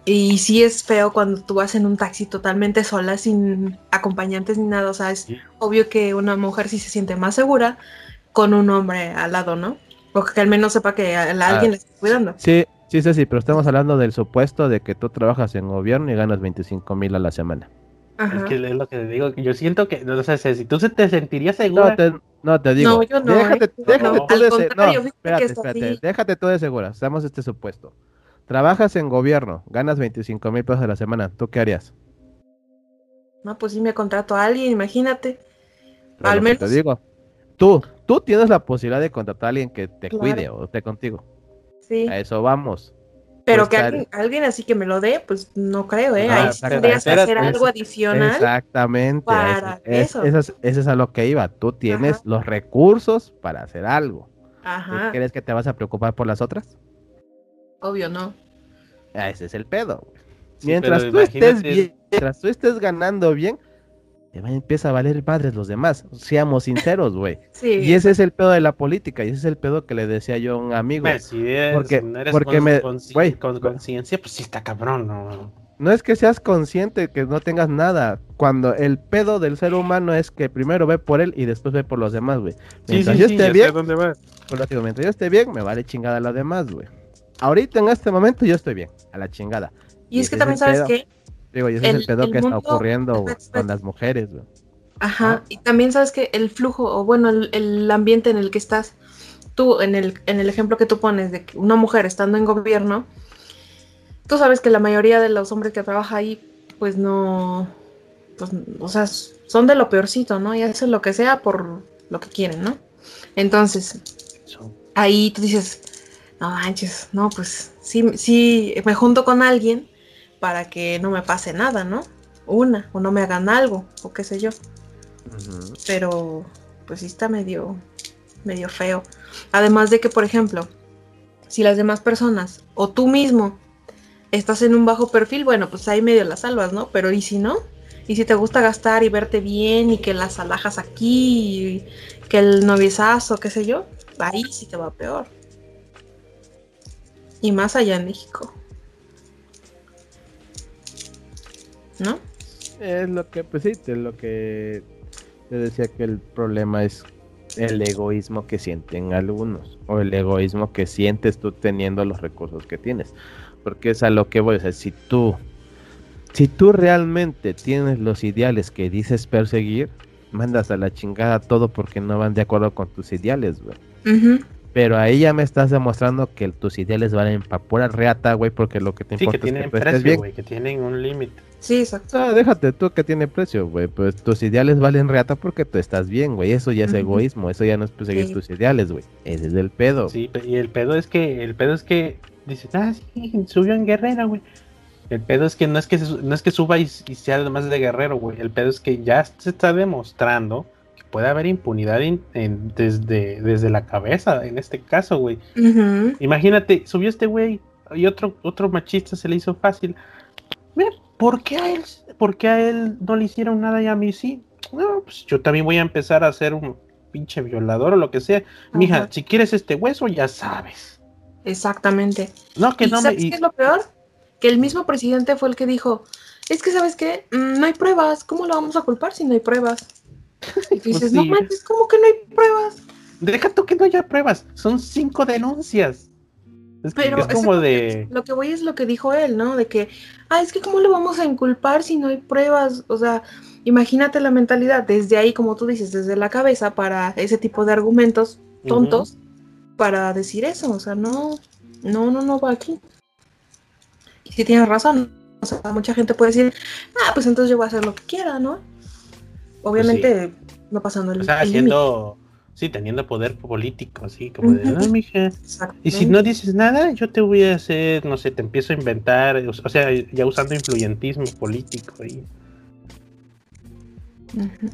y sí es feo cuando tú vas en un taxi totalmente sola, sin acompañantes ni nada, o sea, es
Sí.
obvio que una mujer sí se siente más segura con un hombre al lado, ¿no? O que al menos sepa que a- a alguien le está cuidando.
Sí, sí, Ceci, pero estamos hablando del supuesto de que tú trabajas en gobierno y ganas 25 mil a la semana.
Ajá.
Es que es lo que te digo, que yo siento que, no sé, si tú se te sentirías segura.
No te, no, te digo.
No, yo no,
Déjate,
¿eh?
déjate
No,
tú
al
de se-
contrario,
no, espérate, espérate. Déjate tú de segura. Estamos este supuesto. Trabajas en gobierno, ganas 25 mil pesos a la semana. ¿Tú qué harías?
No, pues sí me contrato a alguien, imagínate.
Pero
Al
que
menos-
Te digo. Tú, tú tienes la posibilidad de contratar a alguien que te
Claro.
cuide o esté contigo.
Sí.
A eso vamos.
Pero
Pues
que alguien, alguien así que me lo dé, pues no creo, ¿eh?
Ah,
Ahí sí
espera,
tendrías que hacer
es-
algo adicional.
Exactamente.
para
es,
eso.
Eso es, eso es a lo que iba. Tú tienes
Ajá.
los recursos para hacer algo. ¿Tú
Ajá,
¿Crees que te vas a preocupar por las otras?
Obvio no.
Ah, Ese es el pedo. güey.
Sí,
mientras tú estés bien, mientras tú estés ganando bien, te va a empieza a valer madres los demás. Seamos sinceros, güey.
Sí.
Y ese es el pedo de la política. Y ese es el pedo que le decía yo a un amigo.
Pues, si eres-
Porque-
no eres
porque
con,
me- güey,
con conciencia, pues sí está cabrón, ¿no?
No es que seas consciente que no tengas nada. Cuando el pedo del ser humano es que primero ve por él y después ve por los demás, güey. Mientras yo esté
ya sé
bien,
dónde vas.
Digo, mientras yo esté bien, me vale chingada lo demás, güey. Ahorita en este momento yo estoy bien, a la chingada.
y es que también sabes
pedo.
que,
Digo, y ese es
El-
pedo
el
que está ocurriendo con las mujeres, güey.
ajá, y también sabes que el flujo, o bueno, el, el ambiente en el que estás, tú, en el, en el ejemplo que tú pones de que una mujer estando en gobierno, tú sabes que la mayoría de los hombres que trabajan ahí, pues no, pues, o sea, son de lo peorcito, ¿no? Y hacen lo que sea por lo que quieren, ¿no? Entonces, ahí tú dices, no manches, no, pues sí, sí, me junto con alguien para que no me pase nada, ¿no? Una, o no me hagan algo, o qué sé yo. Pero, pues sí está medio, medio feo. Además de que, por ejemplo, si las demás personas, o tú mismo, estás en un bajo perfil, bueno, pues ahí medio las salvas, ¿no? Pero ¿y si no? Y si te gusta gastar y verte bien y que las alhajas aquí y que el noviezazo, qué sé yo, ahí sí te va peor. Y más allá en México. ¿No?
Es lo que, pues sí, es lo que te decía que el problema es el egoísmo que sienten algunos, o el egoísmo que sientes tú teniendo los recursos que tienes. Porque es a lo que voy, o sea, si tú, si tú realmente tienes los ideales que dices perseguir, mandas a la chingada todo porque no van de acuerdo con tus ideales, güey.
Ujú.
Pero ahí ya me estás demostrando que tus ideales valen para pura reata, güey, porque lo que te
Sí, que
importa es que
tienen
tú
precio, güey, que tienen un límite.
Sí, exacto.
Ah, déjate tú que tiene precio, güey. Pues tus ideales valen reata porque tú estás bien, güey. Eso ya es egoísmo, eso ya no es perseguir
Sí.
tus ideales, güey. Ese es el pedo.
Sí, y el pedo es que, el pedo es que dices, ah, sí, subió en Guerrera, güey. El pedo es que no es que se no es que suba y, y sea además de guerrero, güey. El pedo es que ya se está demostrando puede haber impunidad en- desde, desde la cabeza, en este caso, güey. Imagínate, subió este güey y otro, otro machista se le hizo fácil. Mira, ¿por qué a él, por qué a él no le hicieron nada y a mí sí? No, pues yo también voy a empezar a ser un pinche violador o lo que sea. Mija, si quieres este hueso, ya sabes.
Exactamente.
No, que
¿Y
no me.
sabes qué es lo peor? Que el mismo presidente fue el que dijo, es que sabes qué, Mm, no hay pruebas, ¿cómo lo vamos a culpar si no hay pruebas? Y tú dices,
Pues
no manches, ¿cómo que no hay pruebas?
Deja tú que no haya pruebas. Son cinco denuncias. Es,
Pero
es como de.
Lo que voy es lo que dijo él, ¿no? De que, ah, es que ¿cómo lo vamos a inculpar si no hay pruebas? O sea, imagínate la mentalidad desde ahí, como tú dices, desde la cabeza para ese tipo de argumentos tontos para decir eso. O sea, no, no, no, no va aquí. Y si tienes razón, o sea, mucha gente puede decir, ah, pues entonces yo voy a hacer lo que quiera, ¿no? Obviamente no pasando el,
O sea,
el límite.
haciendo. Sí, teniendo poder político, así como de. No, mija. Y si no dices nada, yo te voy a hacer, no sé, te empiezo a inventar, o sea, ya usando influyentismo político.
Ujú.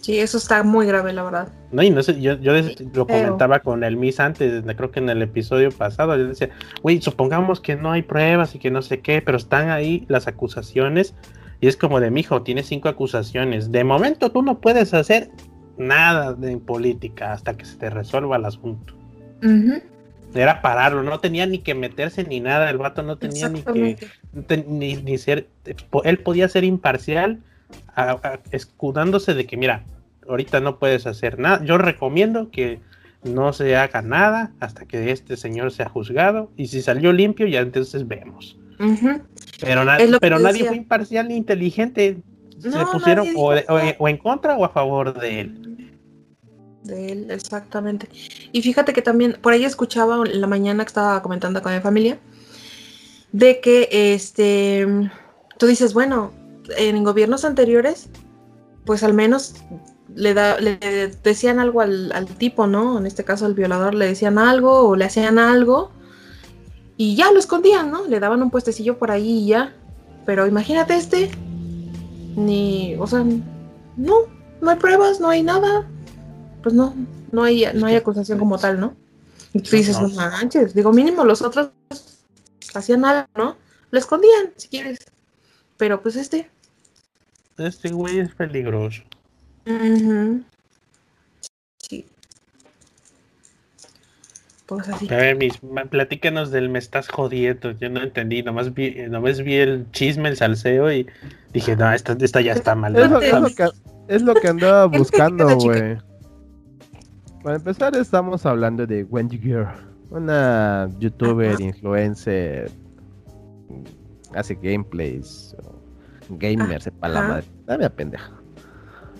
Sí, eso está muy grave, la verdad.
No, y no sé, yo, yo lo comentaba con el Miss antes, creo que en el episodio pasado, yo decía, güey, supongamos que no hay pruebas y que no sé qué, pero están ahí las acusaciones, y es como de, mijo, tienes cinco acusaciones, de momento tú no puedes hacer nada de política hasta que se te resuelva el asunto. Era pararlo, no tenía ni que meterse ni nada, el vato no tenía ni que te- ni, ni ser, él podía ser imparcial, a- a- escudándose de que, mira, ahorita no puedes hacer nada. Yo recomiendo que no se haga nada hasta que este señor sea juzgado y si salió limpio ya entonces vemos. Pero, na- nadie
decía.
fue imparcial ni inteligente. se pusieron o, o- o en contra o a favor de él.
De él, exactamente. Y fíjate que también, por ahí escuchaba en la mañana que estaba comentando con mi familia, de que este, tú dices, bueno, en gobiernos anteriores, pues al menos le, da, le decían algo al, al tipo, ¿no? En este caso al violador le decían algo o le hacían algo y ya lo escondían, ¿no? Le daban un puestecillo por ahí y ya. Pero imagínate este, ni, o sea, no, no hay pruebas, no hay nada. Pues no, no hay, no hay acusación como tal, ¿no? Y tú dices, no manches, digo, mínimo los otros hacían algo, ¿no? Lo escondían, si quieres. Pero pues este.
Este güey es peligroso.
Pues así.
A ver, mis, platícanos del me estás jodiendo. Yo no entendí, nomás vi, nomás vi el chisme, el salseo y dije, no, esta, esta ya está mal.
Es lo, que, es lo que andaba buscando, güey. Para empezar, estamos hablando de Wendy Girl, una youtuber, influencer, hace gameplays, gamer, sepa la madre. Dame a pendeja.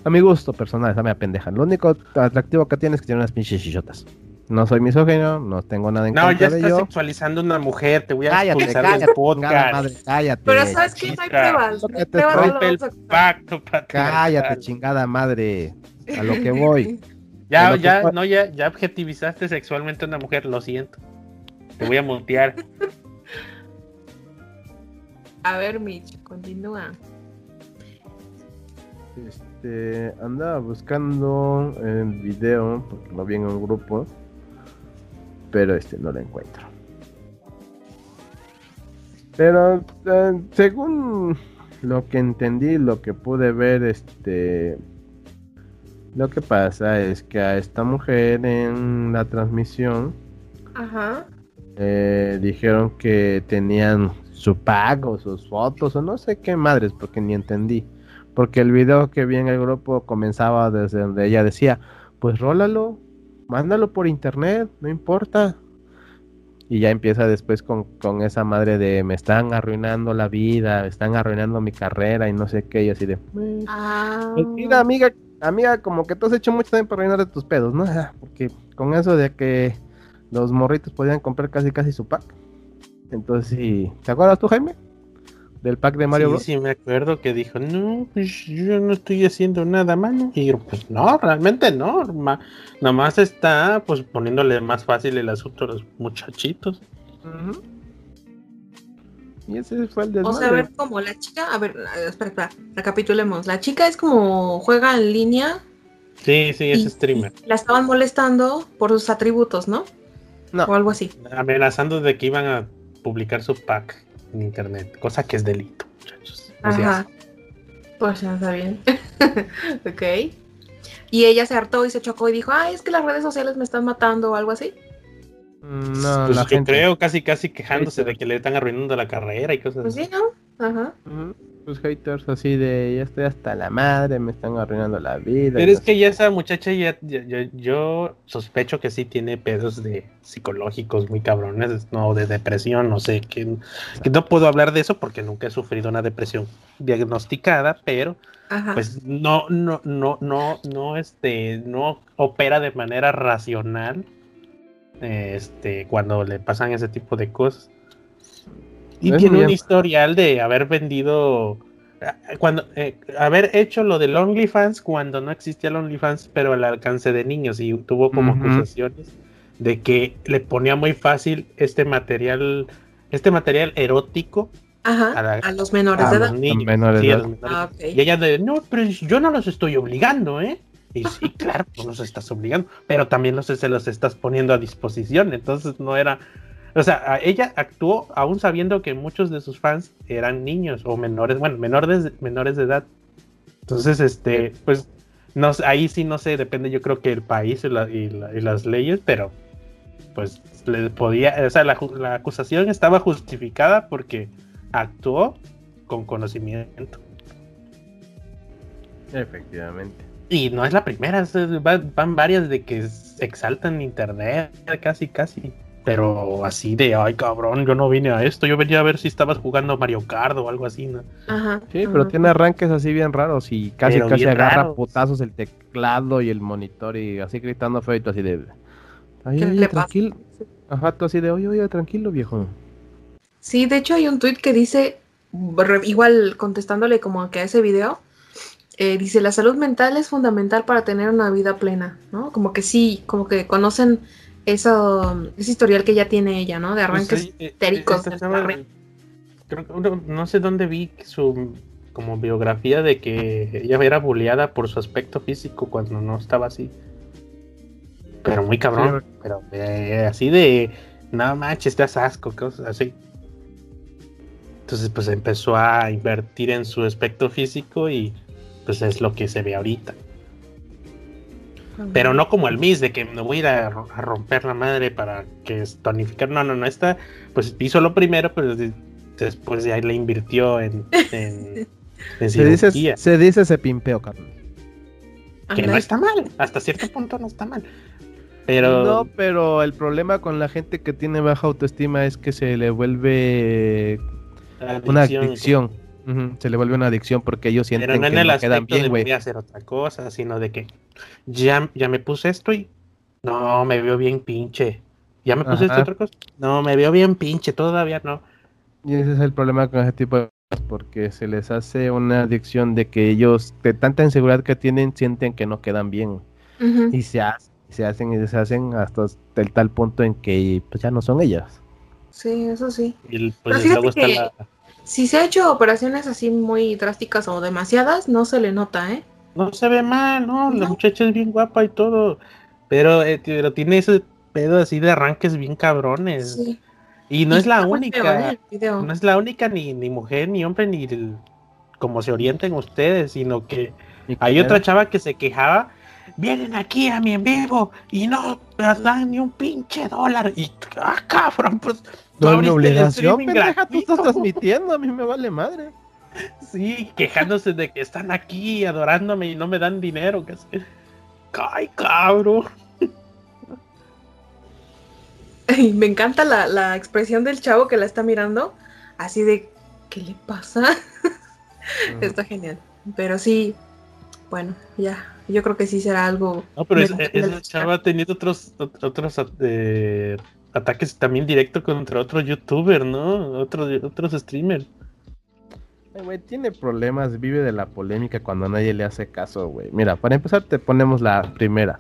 A mi gusto personal, dame a pendeja. Lo único atractivo que tiene es que tiene unas pinches chichotas. No soy misógino, no tengo nada en
no, contra de ello. No, ya estás sexualizando a una mujer, te voy a cállate, cállate,
el podcast. Madre, cállate.
Pero sabes que no hay pruebas.
No hay el pacto,
Cállate, chingada madre. A lo que voy.
ya, ya, no, ya, ya objetivizaste sexualmente a una mujer, lo siento. Te voy a montear.
a ver, Mitch, continúa.
Este, andaba buscando el video, porque lo vi en un grupo pero este no lo encuentro. Pero eh, según lo que entendí, lo que pude ver, este, lo que pasa es que a esta mujer en la transmisión, eh, dijeron que tenían su pago, sus fotos o no sé qué madres, porque ni entendí. Porque el video que vi en el grupo comenzaba desde donde ella decía, pues rólalo, mándalo por internet, no importa. Y ya empieza después con, esa madre de me están arruinando la vida, me están arruinando mi carrera y no sé qué, y así de...
Ah.
Pues mira, amiga, amiga, como que tú has hecho mucho tiempo para arruinar de tus pedos, ¿no? Porque con eso de que los morritos podían comprar casi casi su pack. Entonces, sí, ¿te acuerdas tú, Jaime? Del pack de Mario
sí, Sí, me acuerdo que dijo, no, pues yo no estoy haciendo nada malo. Y yo, pues no, realmente no. nada más está pues poniéndole más fácil el asunto a los muchachitos.
Y ese fue el desmadre.
O sea, a ver, como la chica, a ver, espera, espera, recapitulemos. La chica es como juega en línea.
Sí, sí, es streamer.
La estaban molestando por sus atributos, ¿no?
No.
O algo así.
Amenazando de que iban a publicar su pack en internet, cosa que es delito, muchachos.
Ajá. Pues ya está bien. ok. Y ella se hartó y se chocó y dijo, ay, es que las redes sociales me están matando o algo así.
Mm, no, pues la yo creo casi casi quejándose de que le están arruinando la carrera y cosas
pues sí, ¿no? Ajá.
Pues haters así de ya estoy hasta la madre, me están arruinando la vida.
Pero es que ya esa muchacha ya, yo sospecho que sí tiene pedos de psicológicos muy cabrones, no de depresión, no sé, que, que no puedo hablar de eso porque nunca he sufrido una depresión diagnosticada, pero pues no, no, no, no, no, este, no opera de manera racional este, cuando le pasan ese tipo de cosas. Y tiene un historial de haber vendido, eh, cuando, eh, haber hecho lo del OnlyFans cuando no existía el OnlyFans, pero al alcance de niños y tuvo como acusaciones de que le ponía muy fácil este material, este material erótico
a, los menores de edad.
Y ella de, no, pero yo no los estoy obligando, ¿eh? Y sí, claro, no los estás obligando, pero también los, se los estás poniendo a disposición, entonces no era... O sea, ella actuó aún sabiendo que muchos de sus fans eran niños o menores, bueno, menores, menores de edad. Entonces, este, pues, no, ahí sí no sé, depende yo creo que el país y, las leyes, pero pues le podía, o sea, la, la acusación estaba justificada porque actuó con conocimiento.
Efectivamente.
Y no es la primera, van, varias de que exaltan internet, casi, casi. Pero así de, ay cabrón, yo no vine a esto, yo venía a ver si estabas jugando Mario Kart o algo así, ¿no?
Ajá.
Sí, pero tiene arranques así bien raros y casi casi agarra putazos el teclado y el monitor y así gritando feo y tú así de... Ay, oye, tranquilo. Ajá, tú así de, oye, oye, tranquilo, viejo.
Sí, de hecho hay un tweet que dice, igual contestándole como que a ese video, eh, dice, la salud mental es fundamental para tener una vida plena, ¿no? Como que sí, como que conocen eso, ese historial que ya tiene ella, ¿no? De
Pues
arranques
sí,
histéricos.
creo uno- no sé dónde vi su como biografía de que ella era bulleada por su aspecto físico cuando no estaba así. Pero muy cabrón.
Sí.
Pero eh, así de no manches, te das asco, cosas así. Entonces pues empezó a invertir en su aspecto físico y pues es lo que se ve ahorita. Pero no como el Miss, de que me voy a ir a, ro- a romper la madre para que tonificar. No, no, no. Esta, pues hizo lo primero, pero de- después de ahí le invirtió en, en, en
Se dice, se dice se pimpeo, carnal.
Que no está mal. Hasta cierto punto no está mal. Pero
No, pero el problema con la gente que tiene baja autoestima es que se le vuelve una
adicción,
Se le vuelve una adicción porque ellos sienten
Pero no en
que
el
no quedan
aspecto
bien,
de
güey.
voy a hacer otra cosa, sino de que ya, ya me puse esto y no, me veo bien pinche. Ya me puse
Ajá.
otra cosa. No, me veo bien pinche, todavía no.
Y ese es el problema con ese tipo de cosas, porque se les hace una adicción de que ellos, de tanta inseguridad que tienen, sienten que no quedan bien. Y se hacen, se hacen y se hacen hasta el tal punto en que pues ya no son ellas.
Sí, eso sí.
Y el-
Pero
pues
fíjate
luego está
que-
la,
Si se ha hecho operaciones así muy drásticas o demasiadas, no se le nota, ¿eh?
No se ve mal, ¿no? La muchacha es bien guapa y todo. Pero, eh, pero tiene ese pedo así de arranques bien cabrones.
Sí.
Y no es la
¿eh?
única.
video.
No es la única ni, ni mujer, ni hombre, ni el- como se orienten ustedes, sino que hay otra chava que se quejaba. Vienen aquí a mi en vivo y no me dan ni un pinche dólar. Y, ah, cabrón, pues.
No obligación, pendeja, tú estás transmitiendo, a mí me vale madre.
Sí, quejándose de que están aquí adorándome y no me dan dinero. Que sé. Ay, cabrón.
Me encanta la, la expresión del chavo que la está mirando, así de, ¿qué le pasa? Está genial. Pero sí, bueno, ya, yo creo que sí será algo.
No, pero es- esa chava ha tenido otros, ot- otros eh, ataques también directos contra otro youtuber, ¿no? Otro, otros streamers.
Güey, tiene problemas, vive de la polémica cuando nadie le hace caso, güey. Mira, para empezar te ponemos la primera.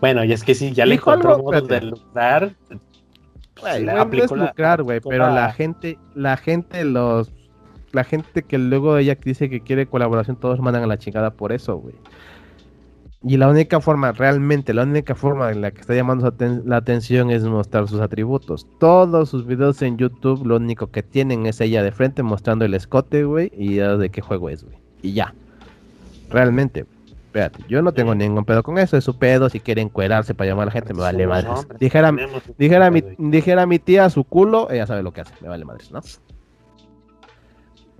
Bueno, y es que sí, ya le
Dijo
encontró
algo,
modos de
espérate.
lucrar.
Güey,
le
güey, no
aplicó
es
la-
lucrar, güey, pero la- gente, la gente los, la gente que luego ella dice que quiere colaboración, todos mandan a la chingada por eso, güey. Y la única forma, realmente, la única forma en la que está llamando la atención es mostrar sus atributos. Todos sus videos en YouTube, lo único que tienen es ella de frente mostrando el escote, güey, y ya de qué juego es, güey. Y ya. Realmente, espérate, yo no tengo ningún pedo con eso, es su pedo, si quiere encuerarse para llamar a la gente, me vale madres. Dijera, Dijera mi, dijera mi tía su culo, ella sabe lo que hace, me vale madres, ¿no?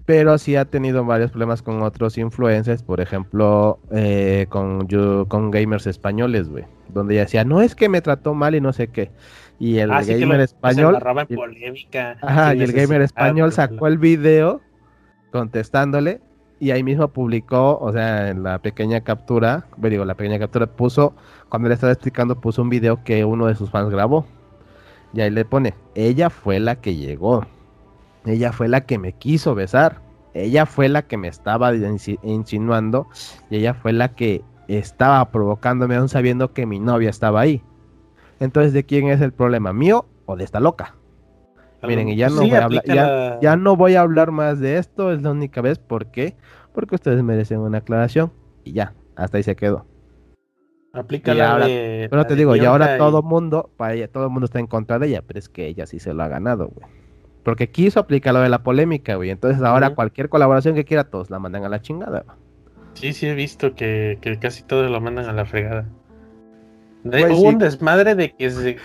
Pero sí ha tenido varios problemas con otros influencers, por ejemplo, eh, con, yo- con gamers españoles, güey. Donde ella decía, no es que me trató mal y no sé qué. Y el
Ah,
gamer español.
Se agarraba en
y-
polémica.
Ajá, y el gamer
necesidad,
español sacó el video contestándole y ahí mismo publicó, o sea, en la pequeña captura, digo, la pequeña captura puso, cuando le estaba explicando, puso un video que uno de sus fans grabó. Y ahí le pone, ella fue la que llegó. Ella fue la que me quiso besar. Ella fue la que me estaba insi- insinuando. Y ella fue la que estaba provocándome aún sabiendo que mi novia estaba ahí. Entonces, ¿de quién es el problema? ¿Mío o de esta loca? Miren, y ya no
Sí,
voy a hablar, ya, no voy a hablar más de esto, es la única vez, ¿por qué? Porque ustedes merecen una aclaración y ya, hasta ahí se quedó.
Aplica
y
la
ahora-
de-
Pero
la
te digo, y ahora todo mundo, para ella, todo el mundo está en contra de ella, pero es que ella sí se lo ha ganado, güey. Porque quiso aplicar lo de la polémica, güey. Entonces ahora cualquier colaboración que quiera, todos la mandan a la chingada. güey.
Sí, sí he visto que, que casi todos lo mandan a la fregada. De-
Pues
hubo
sí.
un desmadre de que se...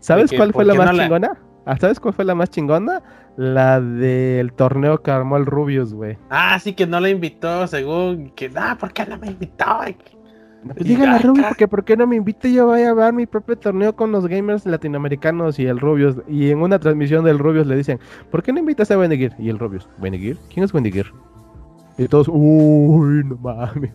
¿Sabes
de que
cuál fue la más
no
chingona? Ah, ¿Sabes cuál fue la más chingona? La del torneo que armó el Rubius, güey.
Ah, sí que no la invitó, según que, ah, ¿por qué no me invitó?
Pues
Y
dígale a Rubius porque ¿por qué no me invite? Yo voy a ver mi propio torneo con los gamers latinoamericanos y el Rubius. Y en una transmisión del Rubius le dicen, ¿por qué no invitas a Benegir? Y el Rubius, ¿Benegir? ¿Quién es Benegir? Y todos, uy, no mames.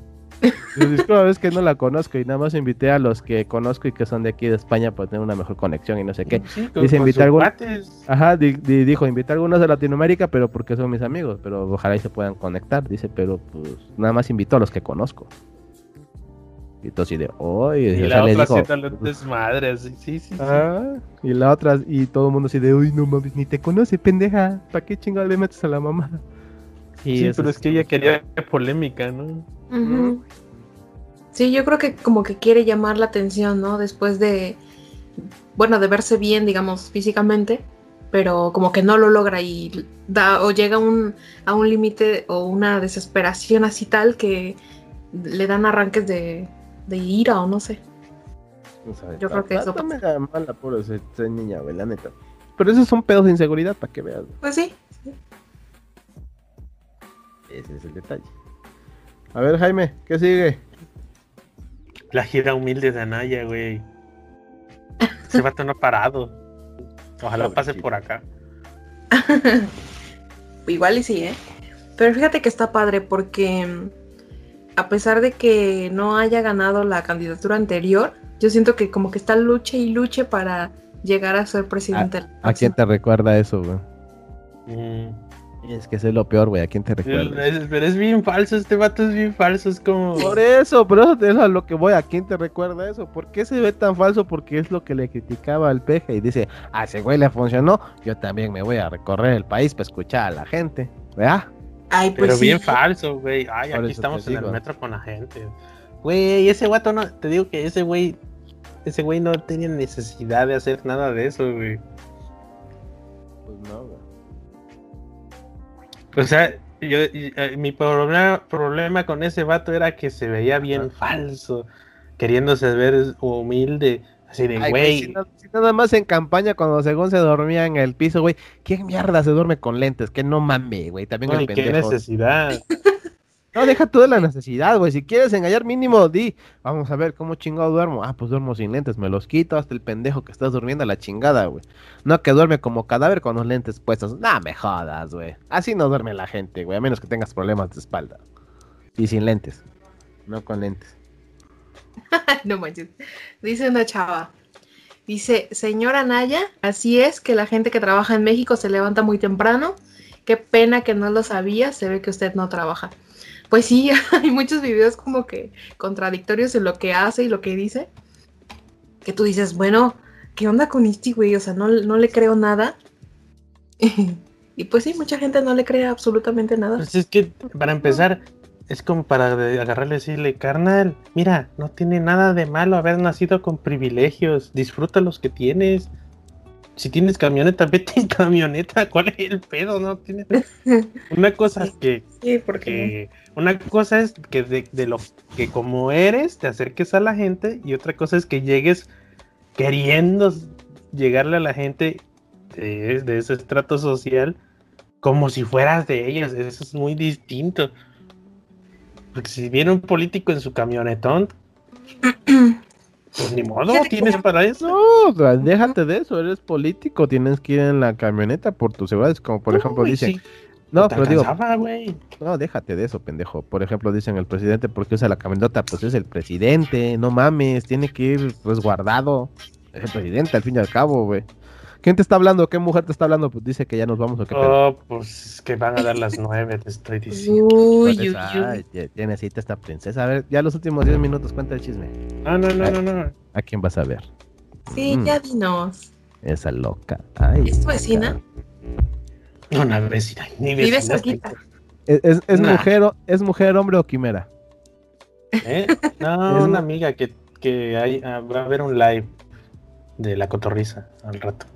Disculpa, es que no la conozco y nada más invité a los que conozco y que son de aquí de España para tener una mejor conexión y no sé qué.
Sí,
Dice,
con
invita
sus
algún-
cuates.
Ajá, di- di- dijo, invité a algunos de Latinoamérica, pero porque son mis amigos, pero ojalá y se puedan conectar. Dice, pero pues nada más invito a los que conozco. Y todo así de, oye,
Y la otra
dijo,
desmadre, así, sí, sí, sí.
"Ah", y la otra, y todo el mundo así de, uy, no mames, ni te conoce, pendeja, ¿para qué chingada le metes a la mamá? Y
Sí, pero es que ella quería polémica, ¿no?
Sí, yo creo que como que quiere llamar la atención, ¿no? Después de, bueno, de verse bien, digamos, físicamente, pero como que no lo logra y da o llega a un, a un límite o una desesperación así tal que le dan arranques de, de ira o no sé.
O sea,
Yo creo que
está-
eso
está mega mala, pobre esa- niña, güey, la neta. Pero esos son pedos de inseguridad, para que veas.
Pues sí.
Ese es el detalle. A ver, Jaime, ¿qué sigue?
La gira humilde de Anaya, güey. Ese vato no ha parado. Ojalá pase por acá.
Igual y sí, ¿eh? Pero fíjate que está padre porque a pesar de que no haya ganado la candidatura anterior, yo siento que como que está luche y luche para llegar a ser presidente.
¿A quién te recuerda eso, güey?
Mm.
Es que eso es lo peor, güey. ¿A quién te
Pero
recuerda?
es, pero es bien falso, este vato es bien falso, es como...
Por eso, por eso es a lo que voy. ¿A quién te recuerda eso? ¿Por qué se ve tan falso? Porque es lo que le criticaba al peje y dice, a ese güey le funcionó, yo también me voy a recorrer el país para escuchar a la gente. ¿Verdad?
Ay, pues
Pero
sí.
bien falso, güey. Ay,
Por
aquí estamos en el metro con la gente. Güey, ese guato no... Te digo que ese güey... Ese güey no tenía necesidad de hacer nada de eso, güey.
Pues no, güey.
O sea, yo, y- eh, mi problema, problema con ese vato era que se veía bien falso, queriéndose ver humilde, así de
Ay,
güey.
si, no- si nada más en campaña cuando según se dormía en el piso, güey. ¿Quién mierda se duerme con lentes? Que no mame, güey. También
güey,
el
qué
pendejo.
necesidad.
No, deja toda la necesidad, güey. Si quieres engañar mínimo, di. Vamos a ver cómo chingado duermo. Ah, pues duermo sin lentes. Me los quito hasta el pendejo que estás durmiendo a la chingada, güey. No que duerme como cadáver con los lentes puestos. Nah, me jodas, güey. Así no duerme la gente, güey. A menos que tengas problemas de espalda. Y sin lentes. No con lentes.
no manches. Dice una chava. Dice, señora Naya, así es que la gente que trabaja en México se levanta muy temprano. Qué pena que no lo sabía, se ve que usted no trabaja. Pues sí, hay muchos videos como que contradictorios en lo que hace y lo que dice. Que tú dices, bueno, ¿qué onda con este güey? O sea, no, no le creo nada. y pues sí, mucha gente no le cree absolutamente nada.
Pues es que, para empezar, es como para agarrarle y decirle, carnal, mira, no tiene nada de malo haber nacido con privilegios, disfruta los que tienes. Si tienes camioneta, vete en camioneta, ¿cuál es el pedo? No tiene... Una cosa es que
Sí, porque...
que una cosa es que de, de lo que como eres te acerques a la gente y otra cosa es que llegues queriendo llegarle a la gente de, de ese estrato social como si fueras de ellos. Eso es muy distinto. Porque si viene un político en su camionetón, pues ni modo, tienes para eso.
No, déjate de eso. Eres político. Tienes que ir en la camioneta por tus seguridades. Como por ejemplo
Uy,
dicen.
sí,
No, pero digo,
güey.
No, déjate de eso, pendejo. Por ejemplo, dicen el presidente, ¿por qué usa la camioneta? Pues es el presidente, no mames, tiene que ir resguardado. Es el presidente, al fin y al cabo, güey. ¿Quién te está hablando? ¿Qué mujer te está hablando? Pues dice que ya nos vamos o qué.
Oh, pues es que van a dar las nueve, te estoy diciendo.
Uy, uy, uy.
ya- ya necesita esta princesa. A ver, ya los últimos 10 minutos, cuenta el chisme.
No, no, no, no, no.
¿A quién vas a ver?
Sí,
Mm.
ya dinos.
Esa loca. Ay,
¿Es tu vecina?
Una vecina. Ni
Vive
vecina,
cerquita.
¿Es, es, es
Nah.
mujer, ¿Es mujer, hombre o quimera?
¿Eh? No,
Es
una amiga que, que hay, ah, va a haber un live de la cotorriza al rato.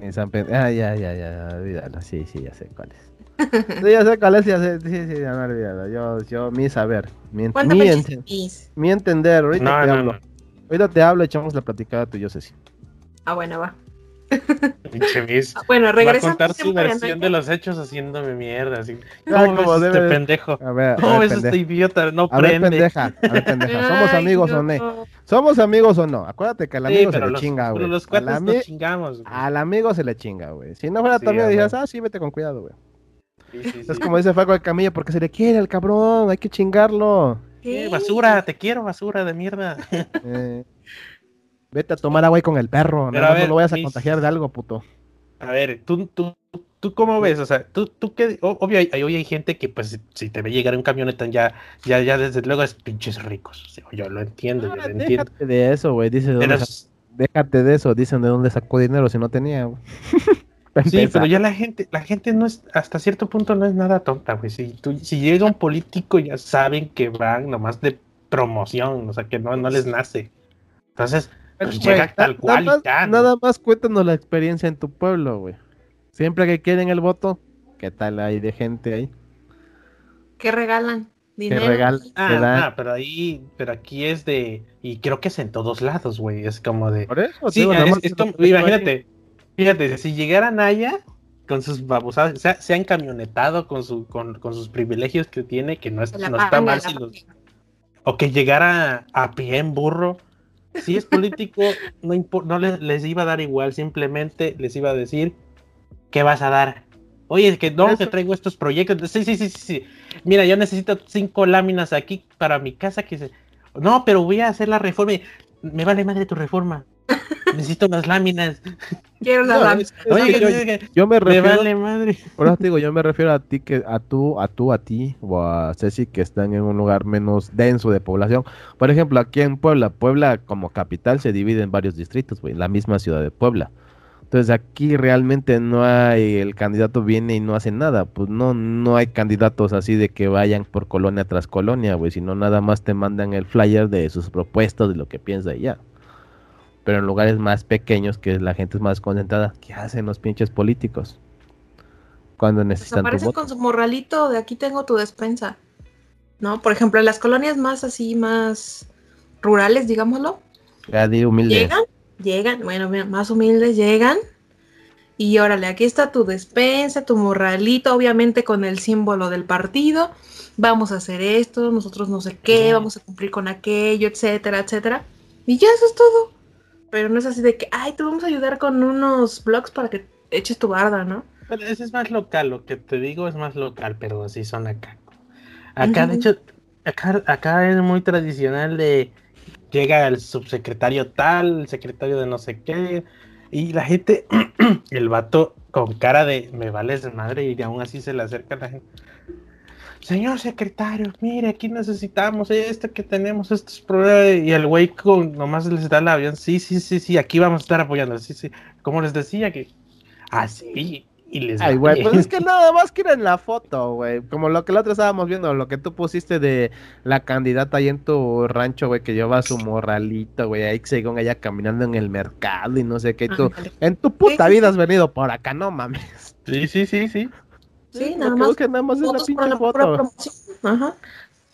En San Pedro. Ah, ya, ya, ya, olvídalo. Sí, sí, ya sé cuál es. Sí, ya sé cuál es, ya sé. Sí, sí, ya no olvídalo. Yo, yo, mi saber. Mi, ent- mi, ent- entender. Ahorita
No,
te
no,
hablo.
no.
Ahorita te hablo, echamos la platicada tú y yo, Ceci.
Ah, bueno, va.
Pinche Miss.
Ah, Bueno,
Va a contar su versión de los hechos haciéndome mierda. Así.
Ah,
¿Cómo
como
ves
debe
este
de-
pendejo?
A ver, a
¿Cómo
ver,
ves
pendeja.
este idiota? No
A ver,
prende.
pendeja. A ver, pendeja. ¿Somos
Ay,
amigos o
no.
¿Somos amigos o no? Acuérdate que al
Sí,
amigo se le
los,
chinga,
pero
güey.
los
Al,
cuates
ami-
nos chingamos. güey.
al amigo se le chinga, güey. Si no fuera
Sí,
tu amigo,
a
dirías,
huevo.
ah, sí, vete con cuidado, güey.
Sí, sí,
Es
sí.
como dice Faco de Camilla, porque se le quiere al cabrón, hay que chingarlo.
Eh, basura, te quiero, basura de mierda.
Eh, vete a tomar agua ahí con el perro,
Pero
no lo vayas a
mis-
contagiar de algo, puto.
A ver, tú, tú, ¿Tú cómo ves? O sea, tú, tú qué, obvio, hay, hoy hay gente que pues si te ve llegar un camioneta ya, ya, ya desde luego es pinches ricos. yo lo entiendo, yo lo entiendo.
Déjate de eso, güey, dice, déjate de eso, dicen de dónde sacó dinero si no tenía,
Sí, pero ya la gente, la gente no es, hasta cierto punto no es nada tonta, güey. Si, tú, si llega un político ya saben que van nomás de promoción, o sea que no, no les nace. Entonces, pues llega tal cual
nada, y Nada más cuéntanos la experiencia en tu pueblo, güey. Siempre que quieren el voto, ¿qué tal hay de gente ahí?
¿Qué regalan?
Dinero. regalan?
Ah, ah, pero ahí, pero aquí es de, y creo que es en todos lados, güey. Es como de.
Por eso,
sí, es, imagínate, Fíjate, si llegara Naya con sus babosadas, se ha encamionetado con, su, con, sus privilegios que tiene, que no, es, no está mal si los, O que llegara a pie en burro. Si es político, no, no les, les, iba a dar igual, simplemente les iba a decir, ¿qué vas a dar? Oye, que no, que traigo estos proyectos. Sí, sí, sí, sí. Mira, yo necesito cinco láminas aquí para mi casa. que se... No, pero voy a hacer la reforma. Me vale madre tu reforma. Necesito unas láminas.
Quiero las láminas.
Oye, yo, me refiero. madre. Por digo, yo me refiero a ti, que a tú, a tú, a ti o a Ceci que están en un lugar menos denso de población. Por ejemplo, aquí en Puebla, Puebla como capital se divide en varios distritos, güey, la misma ciudad de Puebla. Entonces aquí realmente no hay, el candidato viene y no hace nada, pues no, no hay candidatos así de que vayan por colonia tras colonia, güey, sino nada más te mandan el flyer de sus propuestas, de lo que piensa y ya pero en lugares más pequeños que la gente es más concentrada, ¿qué hacen los pinches políticos? Cuando necesitan
pues con su morralito de aquí tengo tu despensa. ¿No? Por ejemplo, en las colonias más así, más rurales, digámoslo.
Humildes.
Llegan, llegan, bueno, más humildes llegan. Y órale, aquí está tu despensa, tu morralito, obviamente con el símbolo del partido. Vamos a hacer esto, nosotros no sé qué, vamos a cumplir con aquello, etcétera, etcétera. Y ya eso es todo. Pero no es así de que, ay, te vamos a ayudar con unos blogs para que eches tu barda, ¿no?
Pero ese es más local, lo que te digo es más local, pero así son acá. Acá, de hecho, acá, acá es muy tradicional de llega el subsecretario tal, el secretario de no sé qué, y la gente, el vato con cara de me vales madre, y aún así se le acerca la gente señor secretario, mire, aquí necesitamos esto que tenemos, estos problemas. Y el güey con, nomás les da el avión, sí, sí, sí, sí, aquí vamos a estar apoyando, sí, sí. Como les decía que así. Y les
Ay, güey, pues es que nada más quieren la foto, güey. Como lo que la otra estábamos viendo, lo que tú pusiste de la candidata ahí en tu rancho, güey, que lleva su morralito, güey, ahí según ella caminando en el mercado y no sé qué. tú, en tu puta vida has venido por acá, no mames.
Sí, sí, sí, sí.
Sí, nada más.
Que nada más es la pinche foto.
Ajá.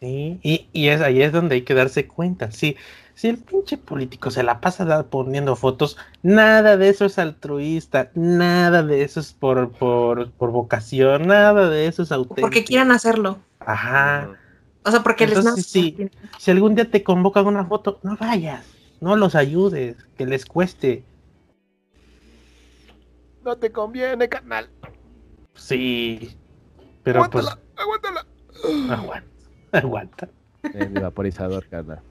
Sí, y, y es, ahí es donde hay que darse cuenta. Sí, si el pinche político se la pasa poniendo fotos, nada de eso es altruista, nada de eso es por, por, por vocación, nada de eso es auténtico.
Porque quieran hacerlo.
Ajá.
O sea, porque les nace.
Sí, si algún día te convocan una foto, no vayas, no los ayudes, que les cueste.
No te conviene, canal.
Sí. Pero
aguántala, pues. Aguántala.
Aguanta. Aguanta.
El vaporizador, carnal.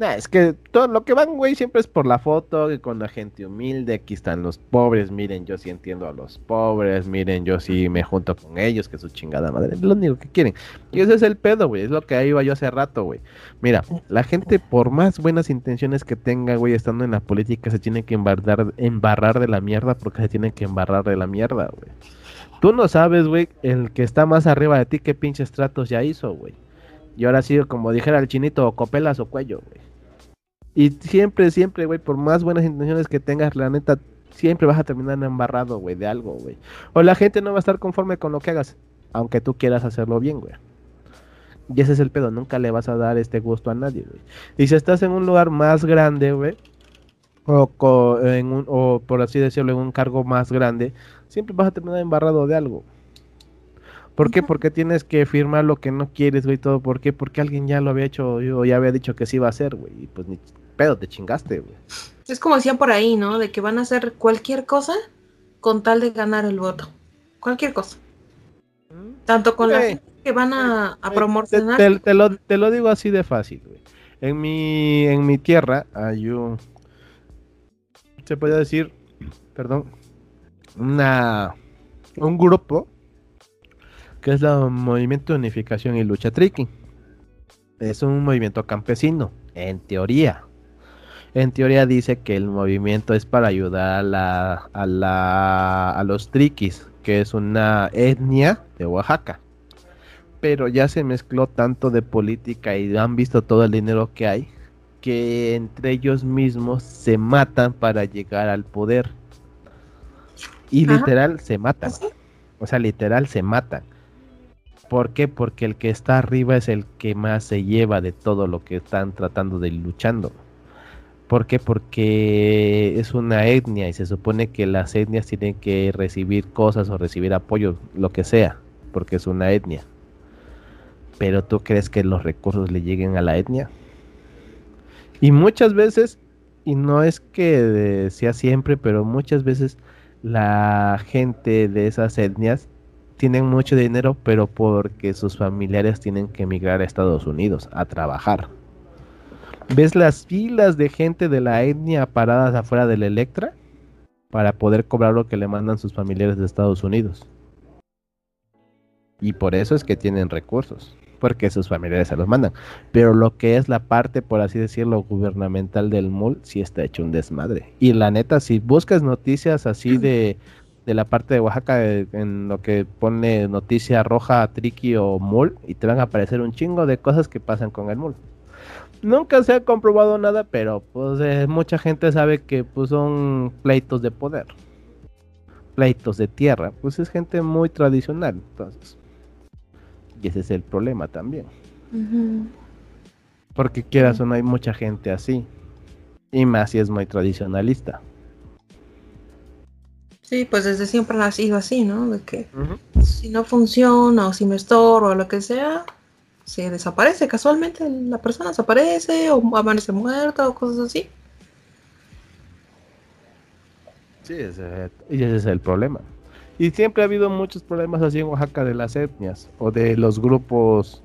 Es que todo lo que van, güey, siempre es por la foto, que con la gente humilde, aquí están los pobres, miren, yo sí entiendo a los pobres, miren, yo sí me junto con ellos, que su chingada madre, es lo único que quieren. Y ese es el pedo, güey, es lo que iba yo hace rato, güey. Mira, la gente, por más buenas intenciones que tenga, güey, estando en la política, se tiene que embarrar, embarrar de la mierda porque se tiene que embarrar de la mierda, güey. Tú no sabes, güey, el que está más arriba de ti, qué pinches tratos ya hizo, güey. Y ahora sí, como dijera el chinito, copelas o cuello, güey. Y siempre, siempre, güey, por más buenas intenciones que tengas, la neta, siempre vas a terminar embarrado, güey, de algo, güey. O la gente no va a estar conforme con lo que hagas, aunque tú quieras hacerlo bien, güey. Y ese es el pedo, nunca le vas a dar este gusto a nadie, güey. Y si estás en un lugar más grande, güey, o, en un, o por así decirlo, en un cargo más grande, siempre vas a terminar embarrado de algo. ¿Por qué? Porque tienes que firmar lo que no quieres, güey, todo. ¿Por qué? Porque alguien ya lo había hecho o ya había dicho que sí iba a hacer, güey. Y pues ni pedo, te chingaste, güey.
Es como decían por ahí, ¿no? De que van a hacer cualquier cosa con tal de ganar el voto. Cualquier cosa. Tanto con la gente que van a, a promocionar.
Te, lo, te, lo, digo así de fácil, güey. En mi, en mi tierra hay un. Se puede decir, perdón, una, un grupo que es el Movimiento de Unificación y Lucha Tricky. Es un movimiento campesino, en teoría. En teoría dice que el movimiento es para ayudar a, la, a, la, a los triquis, que es una etnia de Oaxaca. Pero ya se mezcló tanto de política y han visto todo el dinero que hay, que entre ellos mismos se matan para llegar al poder. Y literal se matan. O sea, literal se matan. ¿Por qué? Porque el que está arriba es el que más se lleva de todo lo que están tratando de luchando. ¿Por qué? Porque es una etnia y se supone que las etnias tienen que recibir cosas o recibir apoyo, lo que sea, porque es una etnia. Pero tú crees que los recursos le lleguen a la etnia? Y muchas veces, y no es que sea siempre, pero muchas veces la gente de esas etnias tienen mucho dinero, pero porque sus familiares tienen que emigrar a Estados Unidos a trabajar. ¿Ves las filas de gente de la etnia paradas afuera del Electra para poder cobrar lo que le mandan sus familiares de Estados Unidos? Y por eso es que tienen recursos, porque sus familiares se los mandan. Pero lo que es la parte, por así decirlo, gubernamental del MUL, sí está hecho un desmadre. Y la neta, si buscas noticias así de de la parte de Oaxaca en lo que pone noticia roja, triqui o mul y te van a aparecer un chingo de cosas que pasan con el mul. Nunca se ha comprobado nada, pero pues eh, mucha gente sabe que pues son pleitos de poder. Pleitos de tierra, pues es gente muy tradicional, entonces. Y ese es el problema también. Porque quieras o no hay mucha gente así. Y más si es muy tradicionalista.
Sí, pues desde siempre ha sido así, ¿no? De que si no funciona o si me estorbo o lo que sea, se desaparece casualmente, la persona desaparece o amanece muerta o cosas así.
Sí, ese, y ese es el problema. Y siempre ha habido muchos problemas así en Oaxaca de las etnias o de los grupos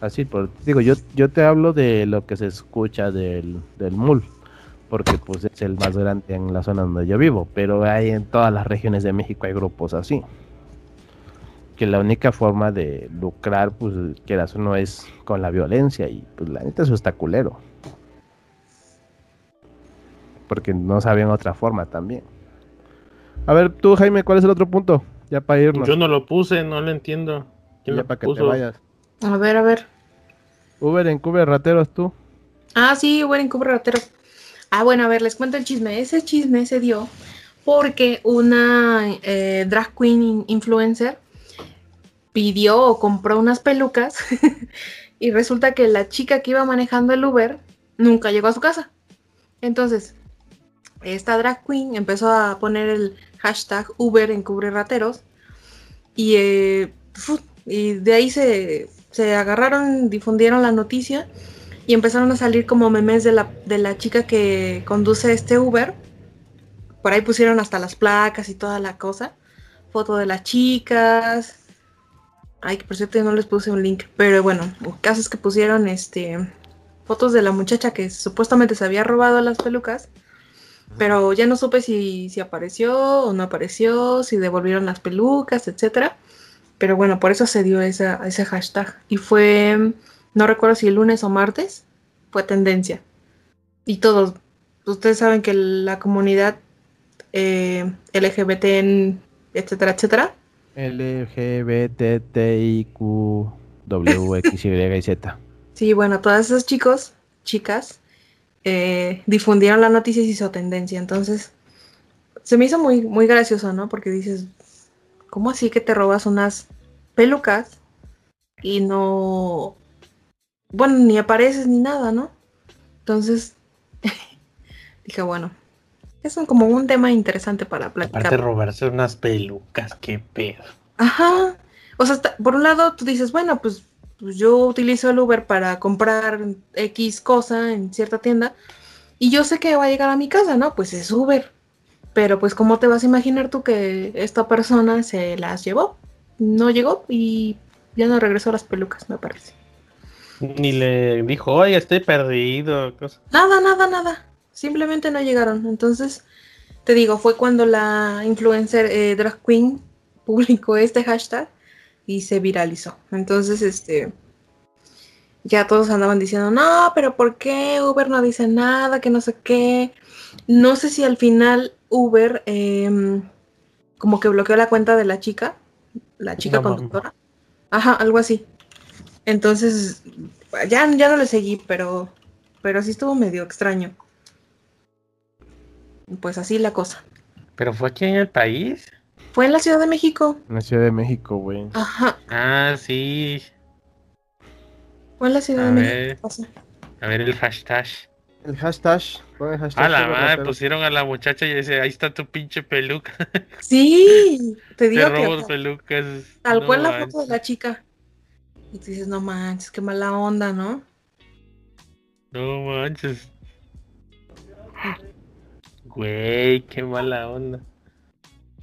así. Por, digo, yo, yo te hablo de lo que se escucha del, del MUL porque pues es el más grande en la zona donde yo vivo, pero hay en todas las regiones de México hay grupos así. Que la única forma de lucrar, pues quieras no es con la violencia y pues la neta eso está culero. Porque no sabían otra forma también. A ver, tú Jaime, ¿cuál es el otro punto? Ya para irnos.
Yo no lo puse, no lo entiendo.
ya para que te vayas.
A ver, a ver.
Uber en Cubre Rateros, tú.
Ah, sí, Uber en Cubre Rateros. Ah, bueno, a ver, les cuento el chisme. Ese chisme se dio porque una eh, drag queen influencer pidió o compró unas pelucas y resulta que la chica que iba manejando el Uber nunca llegó a su casa. Entonces, esta drag queen empezó a poner el hashtag Uber en cubre rateros y, eh, y de ahí se, se agarraron, difundieron la noticia y empezaron a salir como memes de la, de la chica que conduce este Uber. Por ahí pusieron hasta las placas y toda la cosa. Foto de las chicas. Ay, que por cierto no les puse un link. Pero bueno, casos que pusieron este fotos de la muchacha que supuestamente se había robado las pelucas. Pero ya no supe si, si apareció o no apareció, si devolvieron las pelucas, etcétera. Pero bueno, por eso se dio esa, ese hashtag. Y fue no recuerdo si el lunes o martes, fue tendencia. Y todos, ustedes saben que la comunidad eh, LGBT, etcétera, etcétera.
Y Z.
Sí, bueno, todas esos chicos, chicas, eh, difundieron la noticia y hizo tendencia. Entonces, se me hizo muy, muy gracioso, ¿no? Porque dices, ¿cómo así que te robas unas pelucas y no bueno, ni apareces ni nada, ¿no? Entonces, dije, bueno, es como un tema interesante para platicar.
Aparte de robarse unas pelucas, qué pedo.
Ajá. O sea, por un lado tú dices, bueno, pues, pues, yo utilizo el Uber para comprar X cosa en cierta tienda y yo sé que va a llegar a mi casa, ¿no? Pues es Uber. Pero pues, ¿cómo te vas a imaginar tú que esta persona se las llevó? No llegó y ya no regresó a las pelucas, me parece.
Ni le dijo, oye, estoy perdido.
Nada, nada, nada. Simplemente no llegaron. Entonces, te digo, fue cuando la influencer eh, Drag Queen publicó este hashtag y se viralizó. Entonces, este, ya todos andaban diciendo, no, pero ¿por qué Uber no dice nada? Que no sé qué. No sé si al final Uber em, como que bloqueó la cuenta de la chica, la chica
No,
conductora. Ajá, algo así. Entonces, ya, ya no le seguí, pero, pero sí estuvo medio extraño. Pues así la cosa.
Pero fue aquí en el país.
Fue en la Ciudad de México.
En la Ciudad de México, güey.
Ajá,
Ah, sí.
fue en la Ciudad
A
de
ver.
México.
A ver el hashtag.
El hashtag. el hashtag
A la madre, pusieron a la muchacha y dice, ahí está tu pinche peluca.
Sí, te
Te
digo
robo
que
pelucas.
tal
No
cual la foto de la chica. Y tú dices, no manches, qué mala onda, ¿no?
No manches. Güey, qué mala onda.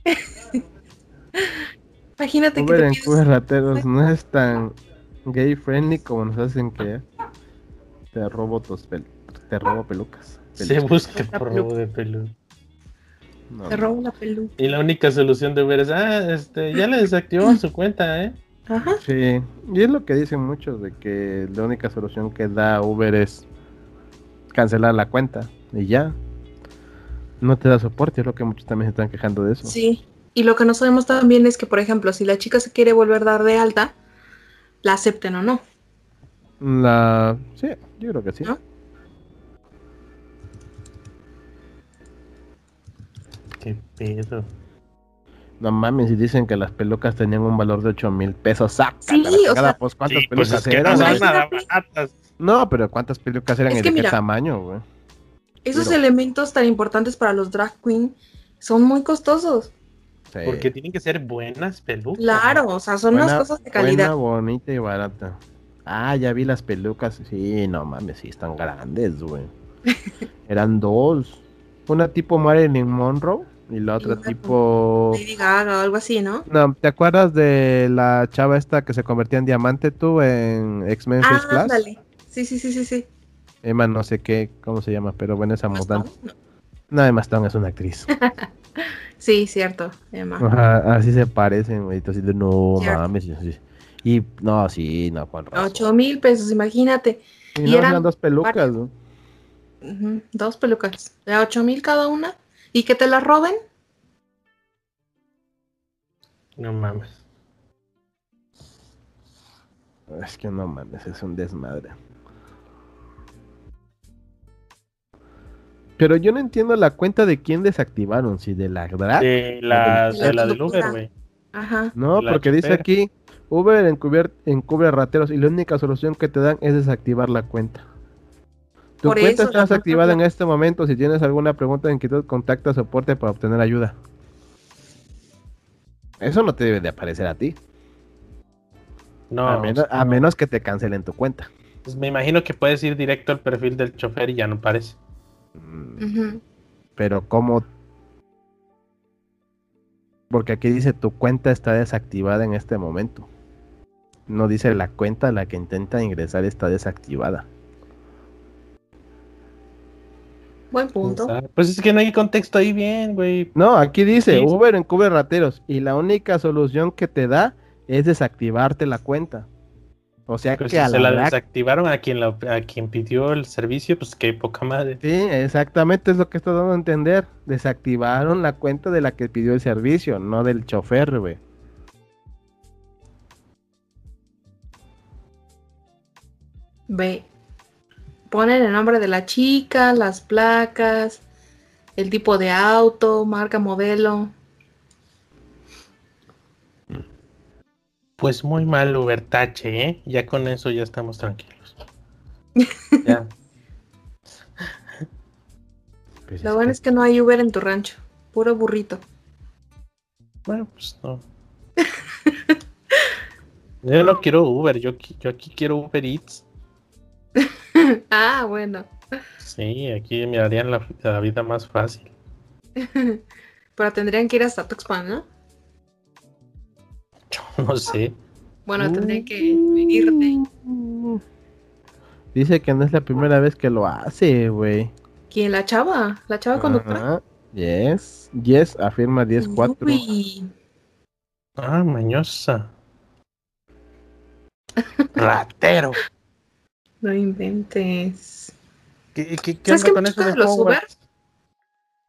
Imagínate que
Uber
te
en Rateros no es tan gay friendly como nos hacen que te robo tus pel te robo pelucas.
Se busca por robo de peluca.
No,
te robo la peluca.
Y la única solución de Uber es, ah, este, ya le desactivó su cuenta, ¿eh?
Ajá.
Sí, y es lo que dicen muchos de que la única solución que da Uber es cancelar la cuenta y ya. No te da soporte, es lo que muchos también se están quejando de eso.
Sí. Y lo que no sabemos también es que, por ejemplo, si la chica se quiere volver a dar de alta, la acepten o no.
La sí, yo creo que sí.
¿No?
Qué pedo.
No mames, si dicen que las pelucas tenían un valor de 8 mil pesos. ¡Sácate
Sí, o sea-
pues cuántas
Sí, pues
pelucas
es que no
eran.
nada baratas.
No, pero cuántas pelucas eran
Es
y de qué tamaño, güey.
Esos
Pero-
elementos tan importantes para los drag queen son muy costosos.
Sí.
Porque tienen que ser buenas pelucas.
Claro, o sea, son unas
Buena-
cosas de calidad.
Buena, bonita y barata. Ah, ya vi las pelucas. Sí, no mames, sí, están grandes, güey. Eran dos. Una tipo Marilyn Monroe y la otra tipo...
Lady Gaga o algo así, ¿no?
No, ¿te acuerdas de la chava esta que se convertía en diamante tú en X-Men
Ah,
First Class?
ándale. Sí, sí, sí, sí, sí.
Emma no sé qué, cómo se llama, pero bueno, esa mutante.
¿no?
No, Emma Stone es una actriz.
Sí, cierto, Emma.
Ajá, así se parecen, güey. Así de no
Cierto.
mames. sí. Y no, sí, no, con razón.
Ocho mil pesos, imagínate.
Y
y
no,
eran
eran dos pelucas. ¿no?
Dos pelucas. De ocho mil cada una. ¿Y que te las roben?
No mames.
Es que no mames, es un desmadre. Pero yo no entiendo la cuenta de quién desactivaron, si de la drag.
De la,
De la
de la del. Uber, güey.
Ajá.
No,
la
porque dice aquí Uber encubier- encubre rateros y la única solución que te dan es desactivar la cuenta. Tu
Por
cuenta
eso,
está desactivada en este momento. Si tienes alguna pregunta o inquietud, contacta a soporte para obtener ayuda. Eso no te debe de aparecer a ti.
No,
a, menos, a
no.
menos que te cancelen tu cuenta.
Pues me imagino que puedes ir directo al perfil del chofer y ya no parece.
Pero ¿cómo? Porque aquí dice tu cuenta está desactivada en este momento. No dice la cuenta a la que intenta ingresar está desactivada.
Buen punto.
Pues es que no hay contexto ahí bien, güey.
No, aquí dice
Sí.
Uber encubre rateros y la única solución que te da es desactivarte la cuenta. O sea
Pero
que
si
a
se
la
desactivaron a quien, la- a quien pidió el servicio, pues qué poca madre.
Sí, exactamente es lo que estoy dando a entender. Desactivaron la cuenta de la que pidió el servicio, no del chofer, güey.
Ve. Ponen el nombre de la chica, las placas, el tipo de auto, marca, modelo.
Pues muy mal Ubertache, ¿eh? Ya con eso ya estamos tranquilos. Ya.
Pues
Lo
es
bueno
que-
es que no hay Uber en tu rancho. Puro burrito.
Bueno, pues no. Yo no quiero Uber, yo, yo aquí quiero Uber Eats.
ah, bueno.
Sí, aquí me harían la, la vida más fácil.
Pero tendrían que ir hasta Tuxpan, ¿no?
No sé.
Bueno, tendrían que venirte.
Dice que no es la primera vez que lo hace, güey.
¿Quién? ¿La chava? ¿La chava conductora?
Ajá. Yes, yes, afirma 10-4.
Uy.
Ah, mañosa. Ratero.
No inventes.
¿Qué, qué, qué
¿Sabes
con
me
eso
choca
de
de los Uber?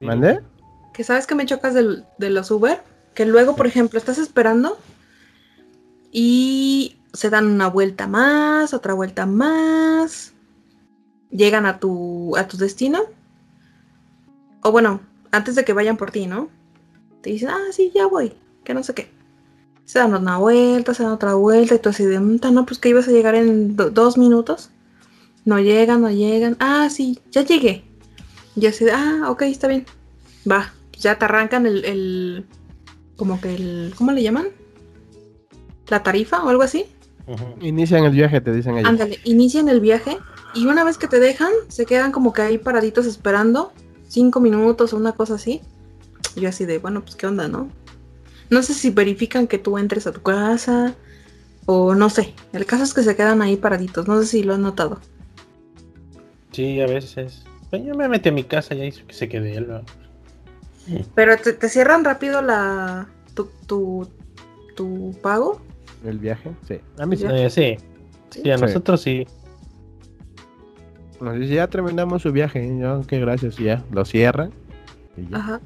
¿Mande?
Que sabes que me chocas del- de los Uber, que luego, por ejemplo, estás esperando y se dan una vuelta más, otra vuelta más, llegan a tu, a tu destino, o bueno, antes de que vayan por ti, ¿no? Te dicen, ah, sí, ya voy, que no sé qué. Se dan una vuelta, se dan otra vuelta, y tú así de, "Mm, no, pues que ibas a llegar en do- dos minutos. No llegan, no llegan. Ah, sí, ya llegué. Y así de, ah, ok, está bien. Va, ya te arrancan el, el- como que el, ¿cómo le llaman? La tarifa o algo así.
Inician el viaje, te dicen ellos.
Ándale, inician el viaje y una vez que te dejan, se quedan como que ahí paraditos esperando, cinco minutos o una cosa así. Yo así de, bueno, pues qué onda, ¿no? No sé si verifican que tú entres a tu casa o no sé. El caso es que se quedan ahí paraditos, no sé si lo han notado.
Sí, a veces. Pues yo me metí a mi casa y ahí que se quede él. ¿no?
Pero te, te cierran rápido la tu, tu, tu pago.
El viaje, sí. A mí sí.
Eh, sí. Sí, a
Sí.
nosotros sí.
Nos dice, ya terminamos su viaje. y yo, qué gracias. y ya, lo. Y ya.
Ajá.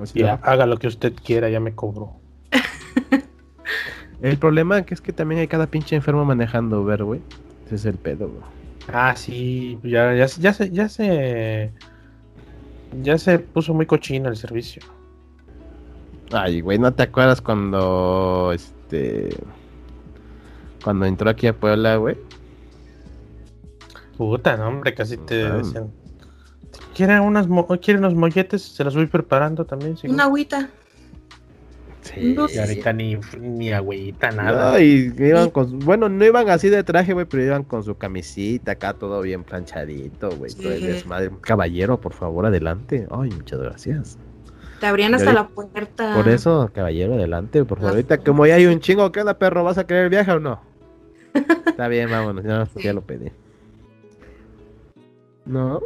Así
Ya,
va.
haga lo que usted quiera, ya me cobró.
El problema que es que también hay cada pinche enfermo manejando Uber, güey. Ese es el pedo, güey.
Ah, sí, ya, ya, ya se, ya se, ya se puso muy cochino el servicio.
Ay, güey, ¿no te acuerdas cuando, este... Cuando entró aquí a Puebla, güey?
Puta, no, hombre, casi te
Ah.
decían. ¿Quiere unas, mo- quiere unos molletes? Se los voy preparando también. sí.
Una agüita.
Sí.
No
Y ahorita ni, ni agüita, nada.
No, y iban con... Bueno, no iban así de traje, güey, pero iban con su camisita acá, todo bien planchadito, güey. todo el
Sí.
desmadre. Caballero, por favor, adelante. Ay, muchas gracias.
Te abrían hasta
ahorita-
la puerta.
Por eso, caballero, adelante, por favor.
Ah.
Ahorita, como ya hay un chingo, ¿qué onda, perro? ¿Vas a querer el viaje o no? Está bien, vámonos, ya, ya lo pedí. ¿No?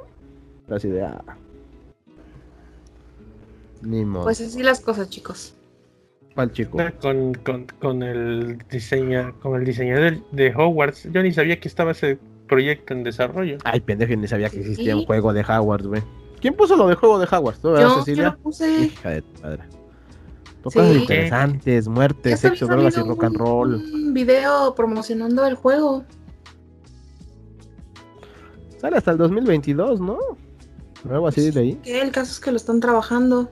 Así de, ah. Ni modo.
Pues así las cosas, chicos.
¿Cuál chico?
Con, con, con el diseño, con el diseñador de Hogwarts, yo ni sabía que estaba ese proyecto en desarrollo.
Ay, pendejo, ni sabía que existía
Sí.
un juego de Hogwarts, güey. ¿Quién puso lo de juego de Hogwarts? ¿Tú, verdad,
Yo, yo
Cecilia?
lo puse.
Hija de tu madre. Son
Sí.
interesantes, muerte,
Ya se
sexo, drogas y rock and roll.
Un video promocionando el juego.
Sale hasta el 2022, ¿no? Algo así de ahí.
El caso es que lo están trabajando.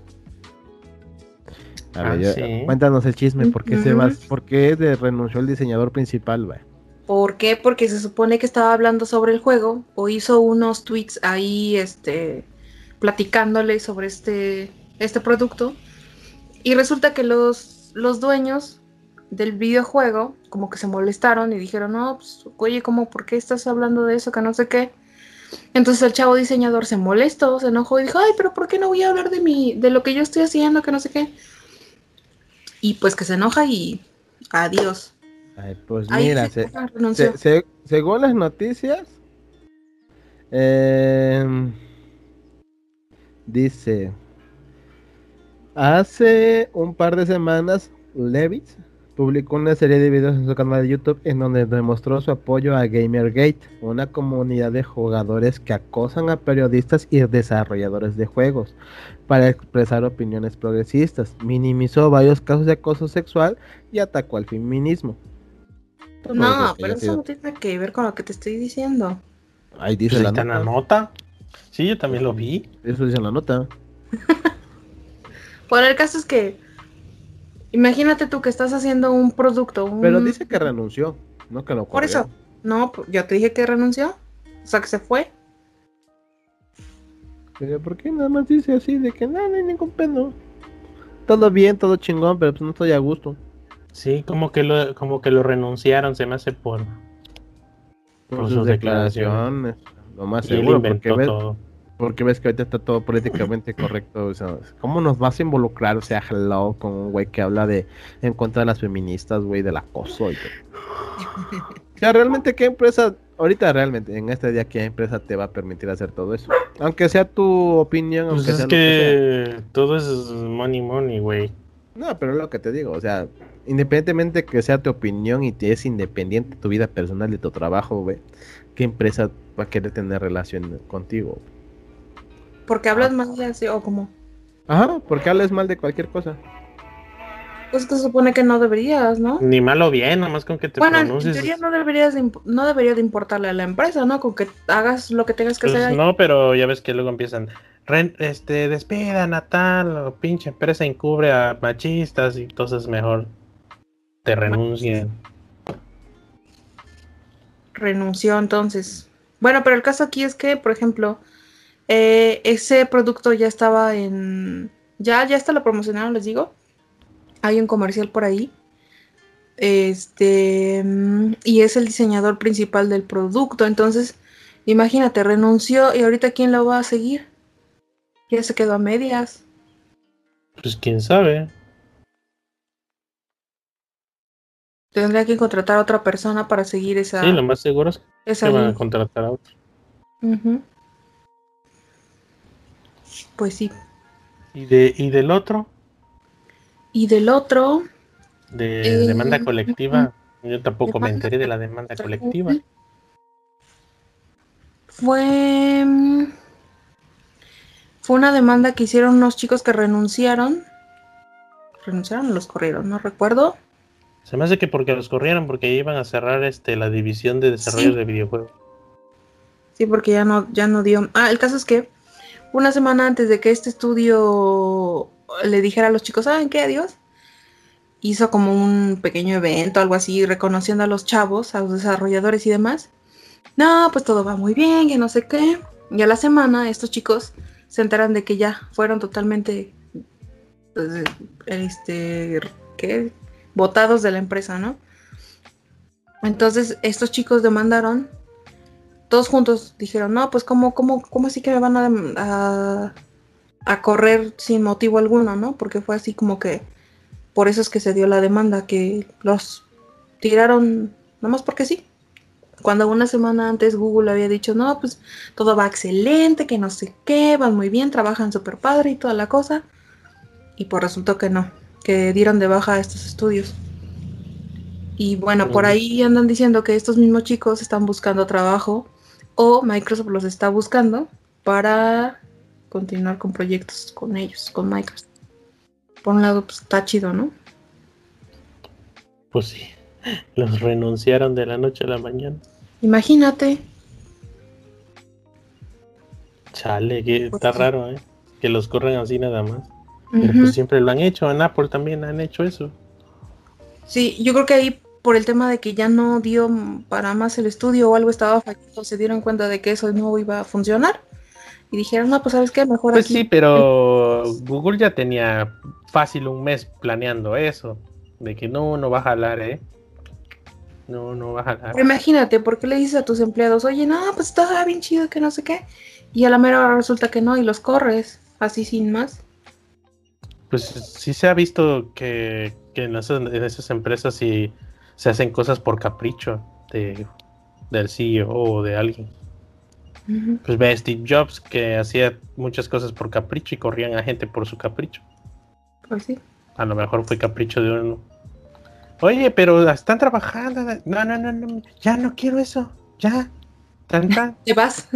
A
Ah,
ver, ya-
sí.
cuéntanos el chisme, ¿por qué, se va,
Ujú.
¿por qué de- renunció el diseñador principal, güey?
¿Por qué? Porque se supone que estaba hablando sobre el juego o hizo unos tweets ahí, este, platicándole sobre este, este producto. Y resulta que los, los dueños del videojuego como que se molestaron y dijeron, no, pues, oye, ¿cómo, por qué estás hablando de eso? Que no sé qué. Entonces el chavo diseñador se molestó, se enojó y dijo, ay, pero ¿por qué no voy a hablar de mi, de lo que yo estoy haciendo? Que no sé qué. Y pues que se enoja y adiós.
Ay, pues
Ahí
mira,
se-
se-
renunció.
se- se- según las noticias, em, dice, hace un par de semanas, Levitz publicó una serie de videos en su canal de YouTube en donde demostró su apoyo a Gamergate, una comunidad de jugadores que acosan a periodistas y desarrolladores de juegos para expresar opiniones progresistas. Minimizó varios casos de acoso sexual y atacó al feminismo. No es
No,
lo que
pero eso no tiene nada que ver con lo que te estoy diciendo.
Ahí
Pues
dice
ahí
la nota.
Sí, yo también lo vi.
Eso dice en la nota.
Bueno, el caso es que imagínate tú que estás haciendo un producto. un-
Pero dice que renunció, no que lo
Mm. Por
corrió.
eso. No, pues, ya te dije que renunció. O sea, que se fue.
Pero ¿por qué nada más dice así de que no, no hay ningún pedo? Todo bien, todo chingón, pero pues no estoy a gusto.
Sí, como que lo, como que lo renunciaron, se me hace por.
Por
Por
sus
sus
declaraciones. Lo más
Y él
seguro, porque ves,
todo.
Porque ves que ahorita está todo políticamente correcto. O sea, ¿cómo nos vas a involucrar, o sea, hello, con un güey que habla de en contra de las feministas, güey, del acoso y todo? O sea, realmente, ¿qué empresa, ahorita realmente, en este día, qué empresa te va a permitir hacer todo eso? Aunque sea tu opinión,
Pues
aunque
es
sea lo que sea.
que todo es money money, güey.
No, pero es lo que te digo, o sea, independientemente que sea tu opinión y te es independiente tu vida personal de tu trabajo, güey, ¿qué empresa va a querer tener relación contigo?
Porque hablas mal de así o como.
Ajá, porque hablas mal de cualquier cosa.
Pues que se supone que no deberías, ¿no?
Ni mal o bien, nomás con que te
bueno, en
pronuncies.
teoría no deberías de no debería de importarle a la empresa, ¿no? Con que hagas lo que tengas que
Pues
hacer. ahí.
no, pero ya ves que luego empiezan. "Ren- este, despidan a tal, o pinche empresa encubre a machistas y entonces mejor te renuncian.
renunció entonces. Bueno, pero el caso aquí es que, por ejemplo, eh, ese producto ya estaba en... Ya, ya hasta lo promocionaron, les digo. Hay un comercial por ahí. Este... mm, Y es el diseñador principal del producto. Entonces, imagínate, renunció y ahorita ¿quién lo va a seguir? Ya se quedó a medias.
Pues quién sabe.
Tendría que contratar a otra persona para seguir esa...
Sí, lo más seguro es que
esa
van a contratar a otro.
Ujú. Pues sí.
¿Y, de, y del otro?
Y del otro,
De
Eh,
demanda colectiva. Yo tampoco me enteré de la demanda colectiva.
Fue. Fue una demanda que hicieron unos chicos que renunciaron. Renunciaron o los corrieron, no recuerdo.
Se me hace que porque los corrieron, porque iban a cerrar este la división de desarrollo
Sí.
de videojuegos.
Sí, porque ya no, ya no dio. Ah, el caso es que una semana antes de que este estudio le dijera a los chicos, ¿saben qué? Adiós. Hizo como un pequeño evento, algo así, reconociendo a los chavos, a los desarrolladores y demás. No, pues todo va muy bien, que no sé qué. Y a la semana estos chicos se enteran de que ya fueron totalmente, pues, este, ¿qué? Votados de la empresa, ¿no? Entonces estos chicos demandaron todos juntos dijeron, no, pues cómo, cómo, cómo así que me van a, a, a correr sin motivo alguno, ¿no? Porque fue así como que por eso es que se dio la demanda, que los tiraron nomás porque sí. Cuando una semana antes Google había dicho, no, pues todo va excelente, que no sé qué, van muy bien, trabajan súper padre y toda la cosa. Y pues resultó que no, que dieron de baja a estos estudios. Y bueno, por ahí andan diciendo que estos mismos chicos están buscando trabajo o Microsoft los está buscando para continuar con proyectos con ellos, con Microsoft. Por un lado, pues está chido, ¿no?
Pues sí. Los renunciaron de la noche a la mañana.
Imagínate.
Chale, que
Pues
está
sí.
raro, ¿eh? Que los corren así nada más. Pero pues siempre lo han hecho. En Apple también han hecho eso.
Sí, yo creo que ahí por el tema de que ya no dio para más el estudio o algo estaba fallando, se dieron cuenta de que eso no iba a funcionar. Y dijeron, no, pues sabes qué, mejor
Pues
aquí.
sí, pero Google ya tenía fácil un mes planeando eso. De que no, no va a jalar, ¿eh? No, no va a jalar.
Pero imagínate, ¿por qué le dices a tus empleados, oye, no, pues está bien chido que no sé qué? Y a la mera hora resulta que no y los corres, así sin más.
Pues sí se ha visto que, que en, esas, en esas empresas sí se hacen cosas por capricho de, del CEO o de alguien. Pues ve a Steve Jobs que hacía muchas cosas por capricho y corrían a gente por su capricho.
Pues sí.
A lo mejor fue capricho de uno. Oye, pero están trabajando. No, no, no, no. Ya no quiero eso. Ya. Tan, tan.
Te vas.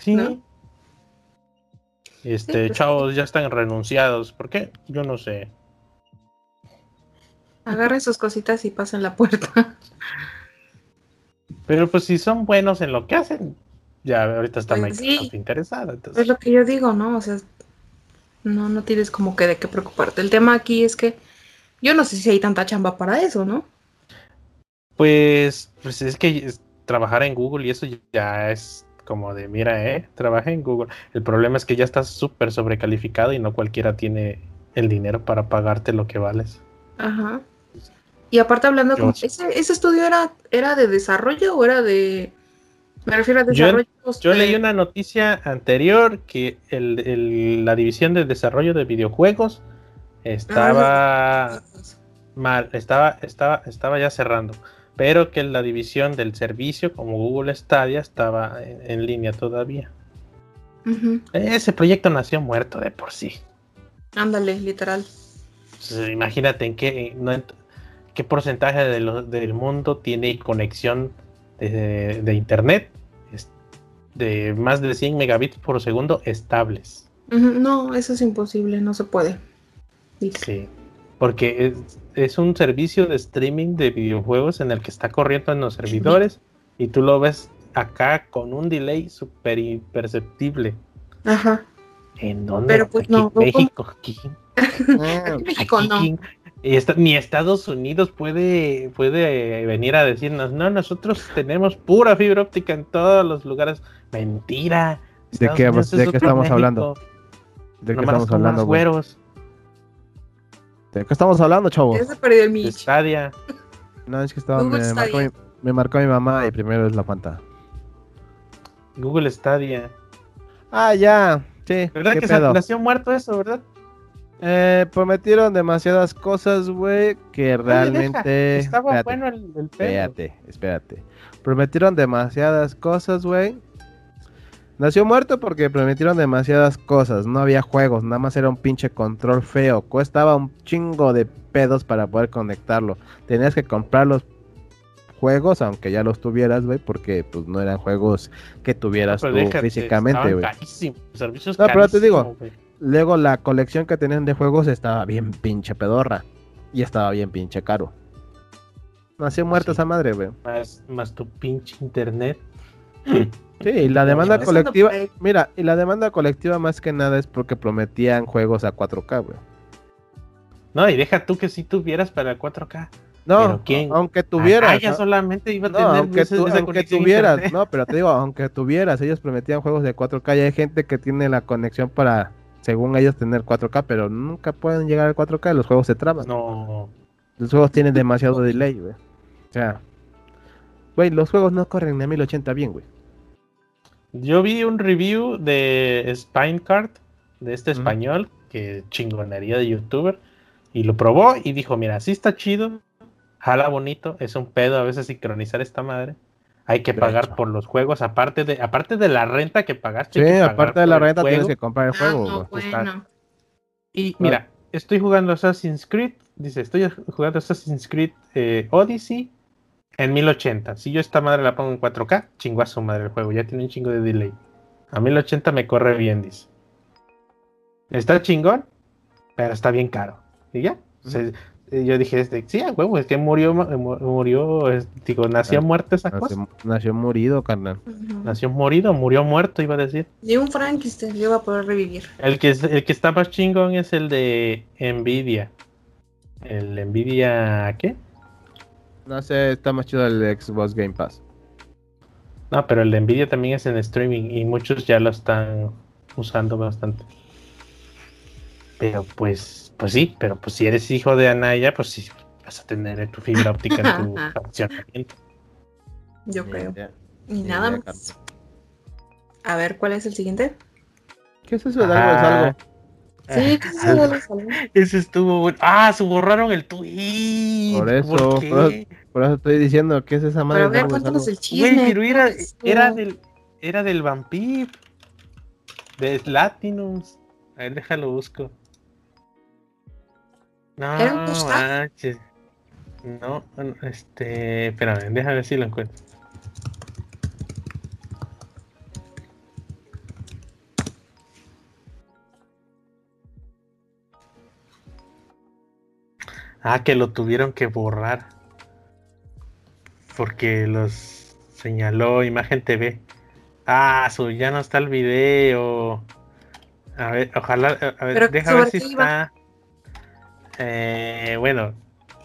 Sí.
¿No?
Este,
pues,
chavos, ya están renunciados. ¿Por qué? Yo no sé.
Agarren sus cositas y pasen la puerta.
Pero pues si son buenos en lo que hacen, ya ahorita está
Pues sí.
interesada. Entonces,
Es lo que yo digo, ¿no? O sea, no, no tienes como que de qué preocuparte. El tema aquí es que yo no sé si hay tanta chamba para eso, ¿no?
pues, pues es que es- trabajar en Google y eso ya es como de, mira, eh, trabajé en Google. El problema es que ya estás súper sobrecalificado y no cualquiera tiene el dinero para pagarte lo que vales.
Ajá. Y aparte hablando,
Yo sí.
¿ese, ese estudio era, era de desarrollo o era de... Me refiero a
Yo-
desarrollo.
Yo
de-
leí una noticia anterior que el, el- la división de desarrollo de videojuegos estaba mal, estaba, estaba, estaba ya cerrando, pero que la división del servicio como Google Stadia estaba en, en línea todavía. Ese proyecto nació muerto de por sí.
Ándale, literal.
Imagínate en qué, qué porcentaje del mundo tiene conexión de, internet de más de 100 megabits por segundo estables.
No, eso es imposible, no se puede.
Sí, porque es, un servicio de streaming de videojuegos en el que está corriendo en los servidores y tú lo ves acá con un delay súper imperceptible.
Ajá.
¿En dónde? Pero pues no. México, aquí. México no. Y ni Estados Unidos puede, puede venir a decirnos, no, nosotros tenemos pura fibra óptica en todos los lugares. Mentira.
¿De qué, ¿de qué estamos hablando? ¿De qué estamos hablando? Güeros. ¿De qué estamos hablando, chavo?
Ya se perdió el Mitch.
Stadia.
No, es que estaba, me marcó, mi, me marcó, mi, mamá y primero es la Fanta.
Google Stadia.
Ah, ya. Sí.
¿Verdad que se nació muerto eso, verdad?
Eh, prometieron demasiadas cosas, güey, que realmente...
Estaba bueno el, el
Espérate, espérate. Prometieron demasiadas cosas, güey. Nació muerto porque prometieron demasiadas cosas. No había juegos, nada más era un pinche control feo. Costaba un chingo de pedos para poder conectarlo. Tenías que comprar los juegos, aunque ya los tuvieras, güey, porque pues no eran juegos que tuvieras tú físicamente, güey. No, pero te digo, Luego la colección que tenían de juegos estaba bien pinche pedorra. Y estaba bien pinche caro. Nació muerta esa madre, güey.
Más, más tu pinche internet.
Sí, y la demanda colectiva, mira, y la demanda colectiva más que nada es porque prometían juegos a 4K, güey.
No, y deja tú que si tuvieras para 4K.
No, aunque tuvieras. Ah,
ya solamente iba a tener
aunque, aunque tuvieras, no, pero te digo, aunque tuvieras, ellos prometían juegos de 4K y hay gente que tiene la conexión para según ellos tener 4K, pero nunca pueden llegar al 4K, los juegos se traban.
No.
Los juegos tienen demasiado delay, güey. O sea, güey, los juegos no corren a 1080 bien, güey.
Yo vi un review de Spinecart, de este español, que chingonería de youtuber, y lo probó y dijo, mira, sí está chido, jala bonito, es un pedo a veces sincronizar esta madre, hay que pagar por los juegos, aparte de, aparte de la renta que pagaste.
Sí, aparte de la renta tienes que comprar el ah, juego.
Y mira, estoy jugando Assassin's Creed, dice, estoy jugando Assassin's Creed eh, Odyssey en 1080. Si yo esta madre la pongo en 4K, chinguazo madre el juego, ya tiene un chingo de delay. A 1080 me corre bien, dice. Está chingón, pero está bien caro. Y ya, yo dije, este, sí, a huevo, es que murió, murió, digo, nació muerto esa cosa.
Nació morido, carnal.
Nació morido, murió muerto, iba a decir.
Y un Frankenstein iba a poder revivir.
El que, el que está más chingón es el de Nvidia. ¿El Nvidia qué?
No sé, está más chido el Xbox Game Pass.
No, pero el de Nvidia también es en streaming y muchos ya lo están usando bastante. Pero pues pues sí, pero pues si eres hijo de Anaya, pues sí, vas a tener tu fibra óptica en tu funcionamiento.
Yo creo. Y nada más. A ver, ¿cuál es el siguiente?
¿Qué es eso de algo
Sí, ¿qué es eso de algo
Ese estuvo bueno. Ah, se borraron el tweet.
Por eso, ¿Por, eso estoy diciendo que es esa madre.
Pero a ver, cuéntanos el chisme.
pero era, era del, era del Vampir. De Latinums. A ver, déjalo busco. No, manches. No, este. Espérame, déjame ver si lo encuentro. Ah, que lo tuvieron que borrar. Porque los señaló Imagen TV. Ah, su, ya no está el video. A ver, ojalá. A ver, déjame ver si está. Eh, bueno,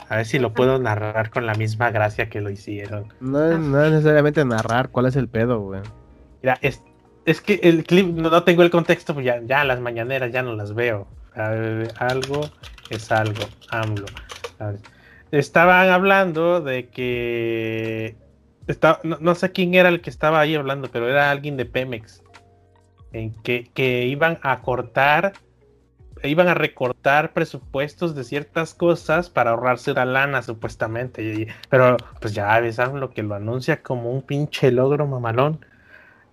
a ver si lo puedo narrar con la misma gracia que lo hicieron.
No, es necesariamente narrar, ¿cuál es el pedo, güey?
Mira, es, es que el clip, no, tengo el contexto, pues ya, ya las mañaneras ya no las veo. algo es algo, AMLO. Estaban hablando de que... no, no, sé quién era el que estaba ahí hablando, pero era alguien de Pemex. En que, que iban a cortar iban a recortar presupuestos de ciertas cosas para ahorrarse la lana, supuestamente. pero pues ya ves, lo que lo anuncia como un pinche logro mamalón.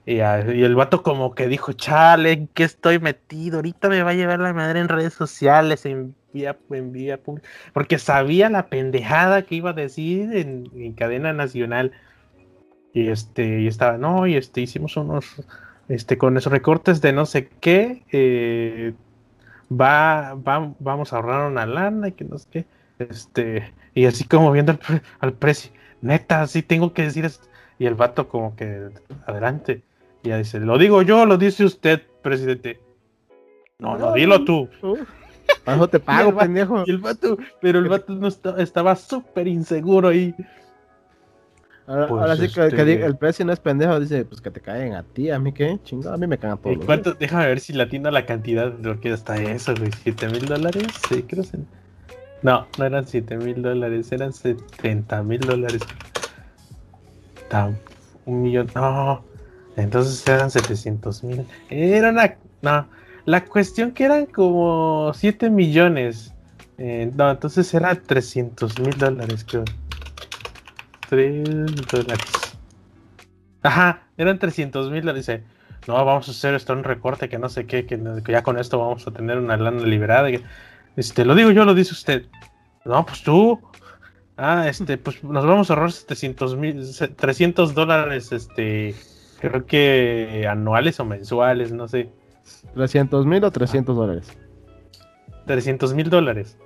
Y, el vato como que dijo, chale, ¿en qué estoy metido? Ahorita me va a llevar la madre en redes sociales, en vía, en porque sabía la pendejada que iba a decir en, cadena nacional. Y este, y estaba, no, y este, hicimos unos, este, con esos recortes de no sé qué, eh, va, va, vamos a ahorrar una lana y que no sé qué, este, y así como viendo al, precio, neta, sí tengo que decir esto. Y el vato como que, adelante. Y ya dice, lo digo yo, lo dice usted, presidente. No, no, dilo tú.
Bajo te pago, pendejo.
el vato, pero el vato no estaba súper inseguro ahí.
Ahora, pues, sí que, este el precio no es pendejo, dice, pues que te caen a ti, a mí qué, chingado, a mí me cagan todos.
¿Cuánto? Déjame ver si latina la cantidad de lo que hasta eso, güey, ¿siete mil dólares? Sí, creo que No, no eran siete mil dólares, eran 70 mil dólares. Un millón, no, entonces eran 700 mil. Era una. No, la cuestión que eran como 7 millones. Eh, no, entonces era 300 mil dólares, creo. 3 dólares. Ajá, eran 300 mil dólares. Dice, no, vamos a hacer esto un recorte que no sé qué, que, ya con esto vamos a tener una lana liberada. este, lo digo yo, lo dice usted. No, pues tú. Ah, este, pues nos vamos a ahorrar 700 mil, 300 dólares, este, creo que anuales o mensuales, no sé.
300 mil o 300 dólares.
300 mil dólares.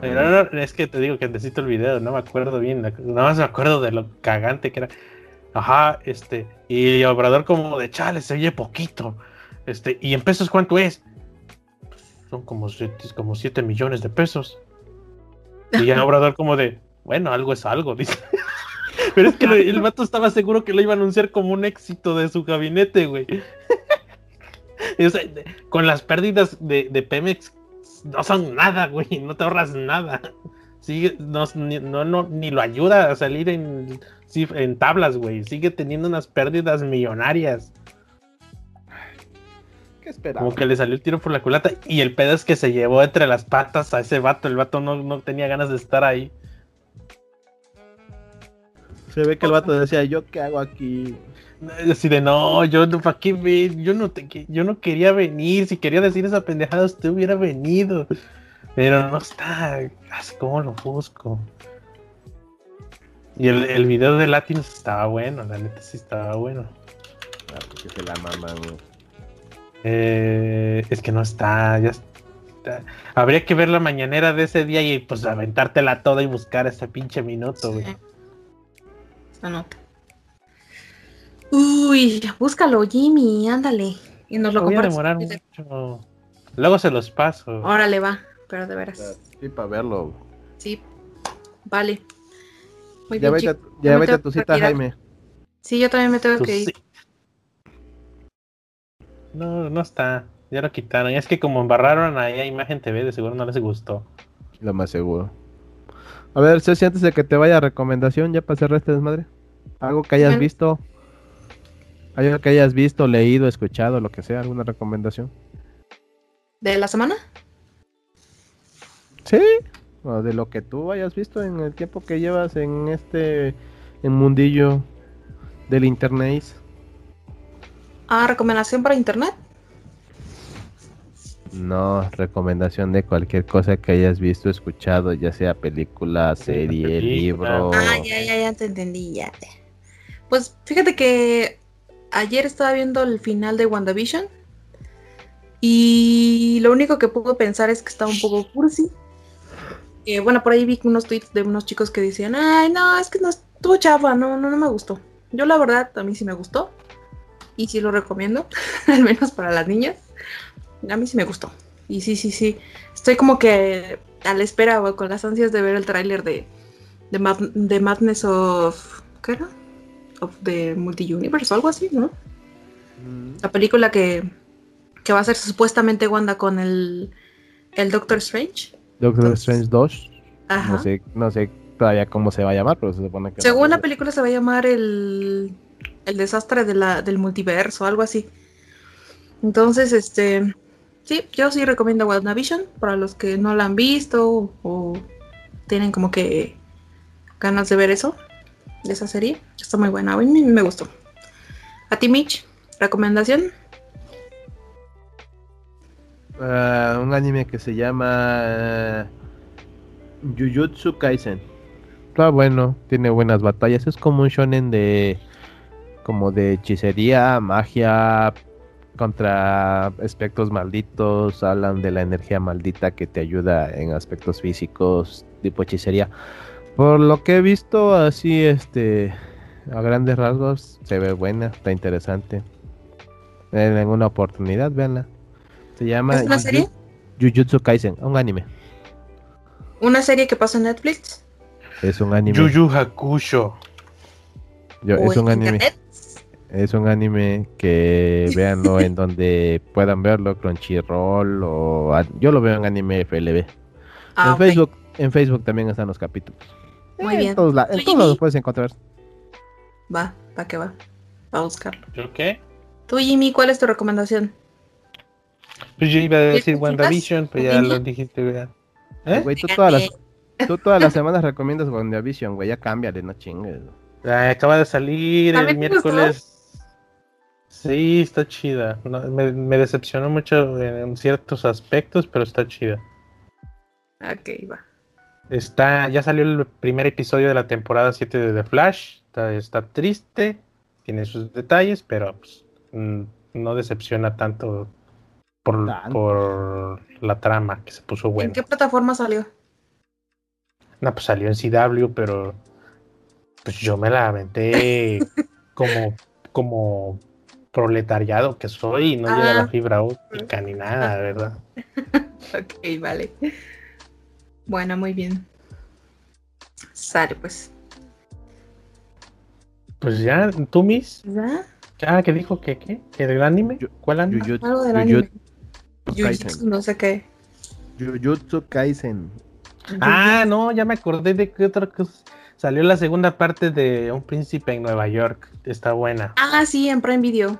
Es que te digo que necesito el video, no me acuerdo bien, nada más me acuerdo de lo cagante que era. Ajá, este, y Obrador como de chale, se oye poquito. Este, y en pesos, ¿cuánto es? Son como 7 como siete millones de pesos. Y ya Obrador como de, bueno, algo es algo, dice. Pero es que el vato estaba seguro que lo iba a anunciar como un éxito de su gabinete, güey. con las pérdidas de, Pemex no son nada, güey. No te ahorras nada. Sigue, no, no, ni lo ayuda a salir en, en tablas, güey. Sigue teniendo unas pérdidas millonarias. ¿Qué esperaba? Como que le salió el tiro por la culata. Y el pedo es que se llevó entre las patas a ese vato. El vato no, no tenía ganas de estar ahí.
Se ve que el vato decía, ¿yo qué hago aquí?
Así de no, yo no, ¿para qué Yo no, te, yo no quería venir. Si quería decir esa pendejada, usted hubiera venido. Pero no está. ¿Cómo lo busco? Y el, el video de Latinos estaba bueno, la neta sí estaba bueno.
Ah, porque se la maman,
eh, es que no está, ya está. Habría que ver la mañanera de ese día y pues aventártela toda y buscar ese pinche minuto, güey
nota. Uy, búscalo, Jimmy, ándale. Y nos lo
Voy a demorar mucho. Luego se los paso.
Órale, va, pero de veras.
Sí, para verlo.
Sí, vale.
Muy ya bien, vete, ya vete a tu cita, Jaime.
Sí, yo también me tengo que ir.
No, no está. Ya lo quitaron. Es que como embarraron ahí a Imagen TV, de seguro no les gustó.
Lo más seguro. A ver, Ceci, antes de que te vaya recomendación, ya para cerrar este desmadre. Algo que hayas visto. Algo que hayas visto, leído, escuchado, lo que sea, alguna recomendación.
¿De la semana?
Sí, o de lo que tú hayas visto en el tiempo que llevas en este en mundillo del internet.
Ah, recomendación para internet.
No, recomendación de cualquier cosa que hayas visto, escuchado, ya sea película, serie, libro.
Ah, ya, ya, ya te entendí, ya. Pues fíjate que ayer estaba viendo el final de WandaVision y lo único que puedo pensar es que estaba un poco cursi. Eh, bueno, por ahí vi unos tweets de unos chicos que decían, ay, no, es que no estuvo chafa, no, no, no me gustó. Yo la verdad, a mí sí me gustó y sí lo recomiendo, al menos para las niñas a mí sí me gustó. Y sí, sí, sí. Estoy como que a la espera o con las ansias de ver el tráiler de, de, Madness of... ¿Qué era? Of the Multi-Universe o algo así, ¿no? Mm. La película que, que va a ser supuestamente Wanda con el, el Doctor Strange.
Doctor Strange 2. Ajá. No sé, no sé todavía cómo se va a llamar, pero se supone que...
Según la película se va a llamar el, el desastre de la, del multiverso, algo así. Entonces, este, sí, yo sí recomiendo WandaVision para los que no la han visto o, tienen como que ganas de ver eso, de esa serie. Está muy buena, a mí me gustó. A ti, Mitch, recomendación.
Ah, un anime que se llama uh, Jujutsu Kaisen. Está bueno, tiene buenas batallas. Es como un shonen de como de hechicería, magia contra aspectos malditos. Hablan de la energía maldita que te ayuda en aspectos físicos, tipo hechicería. Por lo que he visto, así este a grandes rasgos se ve buena, está interesante. En una oportunidad, véanla. Se llama
¿Es una serie?
Jujutsu Kaisen, un anime.
¿Una serie que pasa en Netflix?
Es un anime.
Yu Yu Hakusho.
Yo-
¿O
es un anime.
internet?
Es un anime que véanlo en donde puedan verlo, Crunchyroll o yo lo veo en anime FLB.
Ah,
en
ok.
Facebook, en Facebook también están los capítulos.
Muy bien.
En todos, la- en todos lados puedes encontrar.
Va, va que va. Va a buscarlo.
¿Yo qué?
Tú, Jimmy, ¿cuál es tu recomendación?
Pues yo iba a decir
¿Quieres
WandaVision, pero ya lo dijiste. ¿Eh?
Güey, tú todas las, tú todas las semanas recomiendas WandaVision, güey, ya cámbiale, no chingues.
Acaba de salir
¿A
el miércoles. Sí, está chida. No, me, me decepcionó mucho en ciertos aspectos, pero está chida.
Ok, va.
Está, ya salió el primer episodio de la temporada 7 de The Flash. Está, está triste, tiene sus detalles, pero pues, mm, no decepciona tanto por,
Tanto.
por la trama que se puso
¿En
buena.
qué plataforma salió?
No, pues salió en CW, pero pues yo me la aventé como, como proletariado que soy y no llega
Ah.
la fibra óptica ni nada, ¿verdad?
Ok, vale. Bueno, muy bien. Sale, pues.
Pues ya, tú, Miss,
¿Ya?
ya que dijo que qué, que del anime, ¿cuál anime?
Algo del.
Jujutsu,
no sé qué.
Jujutsu Kaisen.
Ah, no, ya me acordé de que otra cosa. Salió la segunda parte de Un Príncipe en Nueva York. Está buena.
Ah, sí, en Prime Video.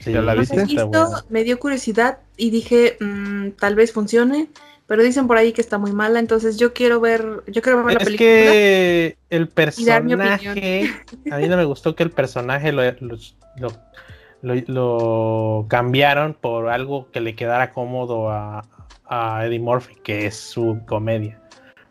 Sí,
¿Ya la viste?
visto, me dio curiosidad y dije, mm, tal vez funcione, pero dicen por ahí que está muy mala, entonces yo quiero ver, yo quiero ver la
Es
película.
que el personaje, a mí no me gustó que el personaje lo, lo, lo- lo- cambiaron por algo que le quedara cómodo a, a Eddie Murphy, que es su comedia.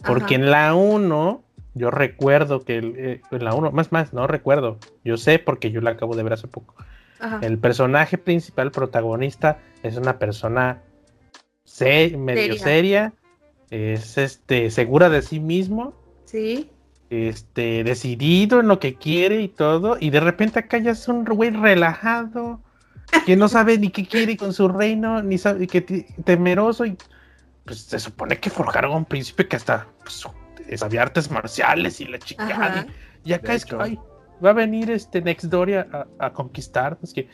Porque
Ajá.
en la 1, yo recuerdo que eh, en la 1, más más, no recuerdo, yo sé porque yo la acabo de ver hace poco.
Ajá.
El personaje principal, protagonista, es una persona se- medio
Seria.
seria, es este segura de sí mismo,
Sí.
este decidido en lo que quiere y todo, y de repente acá ya es un güey relajado, que no sabe ni qué quiere con su reino, ni sabe que temeroso y pues se supone que forjaron a un príncipe que hasta pues, sabía artes marciales y la chingada. Y acá
De
es que ay, va a venir este Next Doria a, a conquistarnos. Que,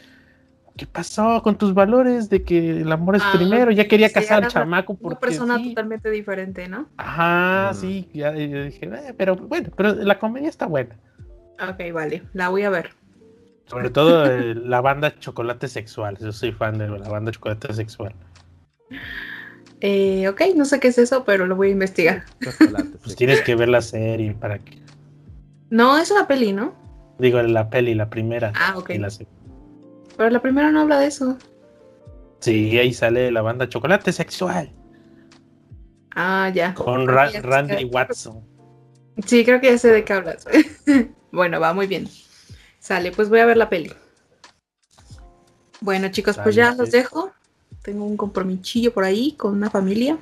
¿Qué pasó con tus valores de que el amor es
Ah,
primero? Ya quería
sí,
casar al chamaco
Una
porque
persona
sí.
totalmente diferente, ¿no?
Ajá,
Mm.
sí, ya dije, "Eh, pero bueno, pero la comedia está buena.
Ok, vale, la voy a ver.
Sobre todo eh, la banda Chocolate Sexual. Yo soy fan de la banda Chocolate Sexual.
Eh, ok, no sé qué es eso, pero lo voy a investigar.
Chocolate,
Pues tienes que ver la serie para que.
No, es una peli, ¿no?
Digo, la peli, la primera.
Ah, ok.
y la se-
Pero la primera no habla de eso.
Sí, ahí sale la banda Chocolate Sexual.
Ah, ya.
Con Ra-
ya
Randy Watson.
Sí, creo que ya sé de qué hablas. bueno, va muy bien. Sale, pues voy a ver la peli. Bueno, chicos, pues ya los dejo. Tengo un compromisillo por ahí con una familia.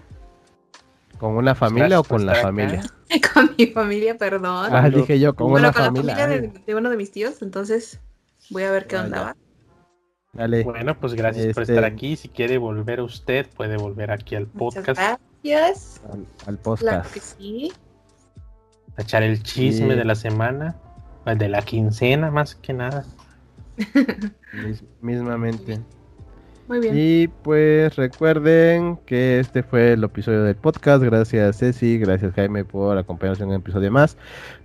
¿Con una familia o con la familia?
con mi familia, perdón.
Ah, dije yo, con
bueno,
una
con
familia.
la familia de, de uno de mis tíos, entonces voy a ver qué onda va.
Dale.
Bueno, pues gracias por
Este-
estar aquí. Si quiere volver usted, puede volver aquí al
Muchas
podcast
gracias.
Al, al
Claro
podcast.
que sí.
a echar el chisme
Sí.
de la semana, el de la quincena, más que nada.
Mis- mismamente. Y pues recuerden que este fue el episodio del podcast. Gracias Ceci, gracias Jaime por acompañarnos en un episodio más.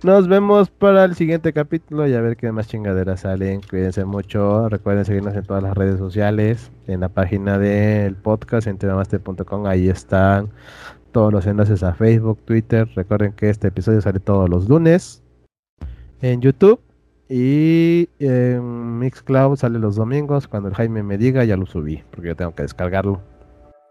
Nos vemos para el siguiente capítulo y a ver qué más chingaderas salen. Cuídense mucho. Recuerden seguirnos en todas las redes sociales, en la página del podcast, en temamaster.com. Ahí están todos los enlaces a Facebook, Twitter. Recuerden que este episodio sale todos los lunes en YouTube. Y en Mixcloud sale los domingos. Cuando el Jaime me diga, ya lo subí. Porque yo tengo que descargarlo.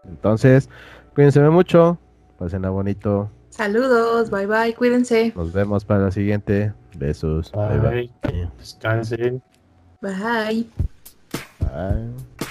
Entonces, cuídense mucho, pásenla bonito.
Saludos, bye bye, cuídense.
Nos vemos para la siguiente. Besos.
Bye.
Bye bye.
Descansen.
Bye.
Bye.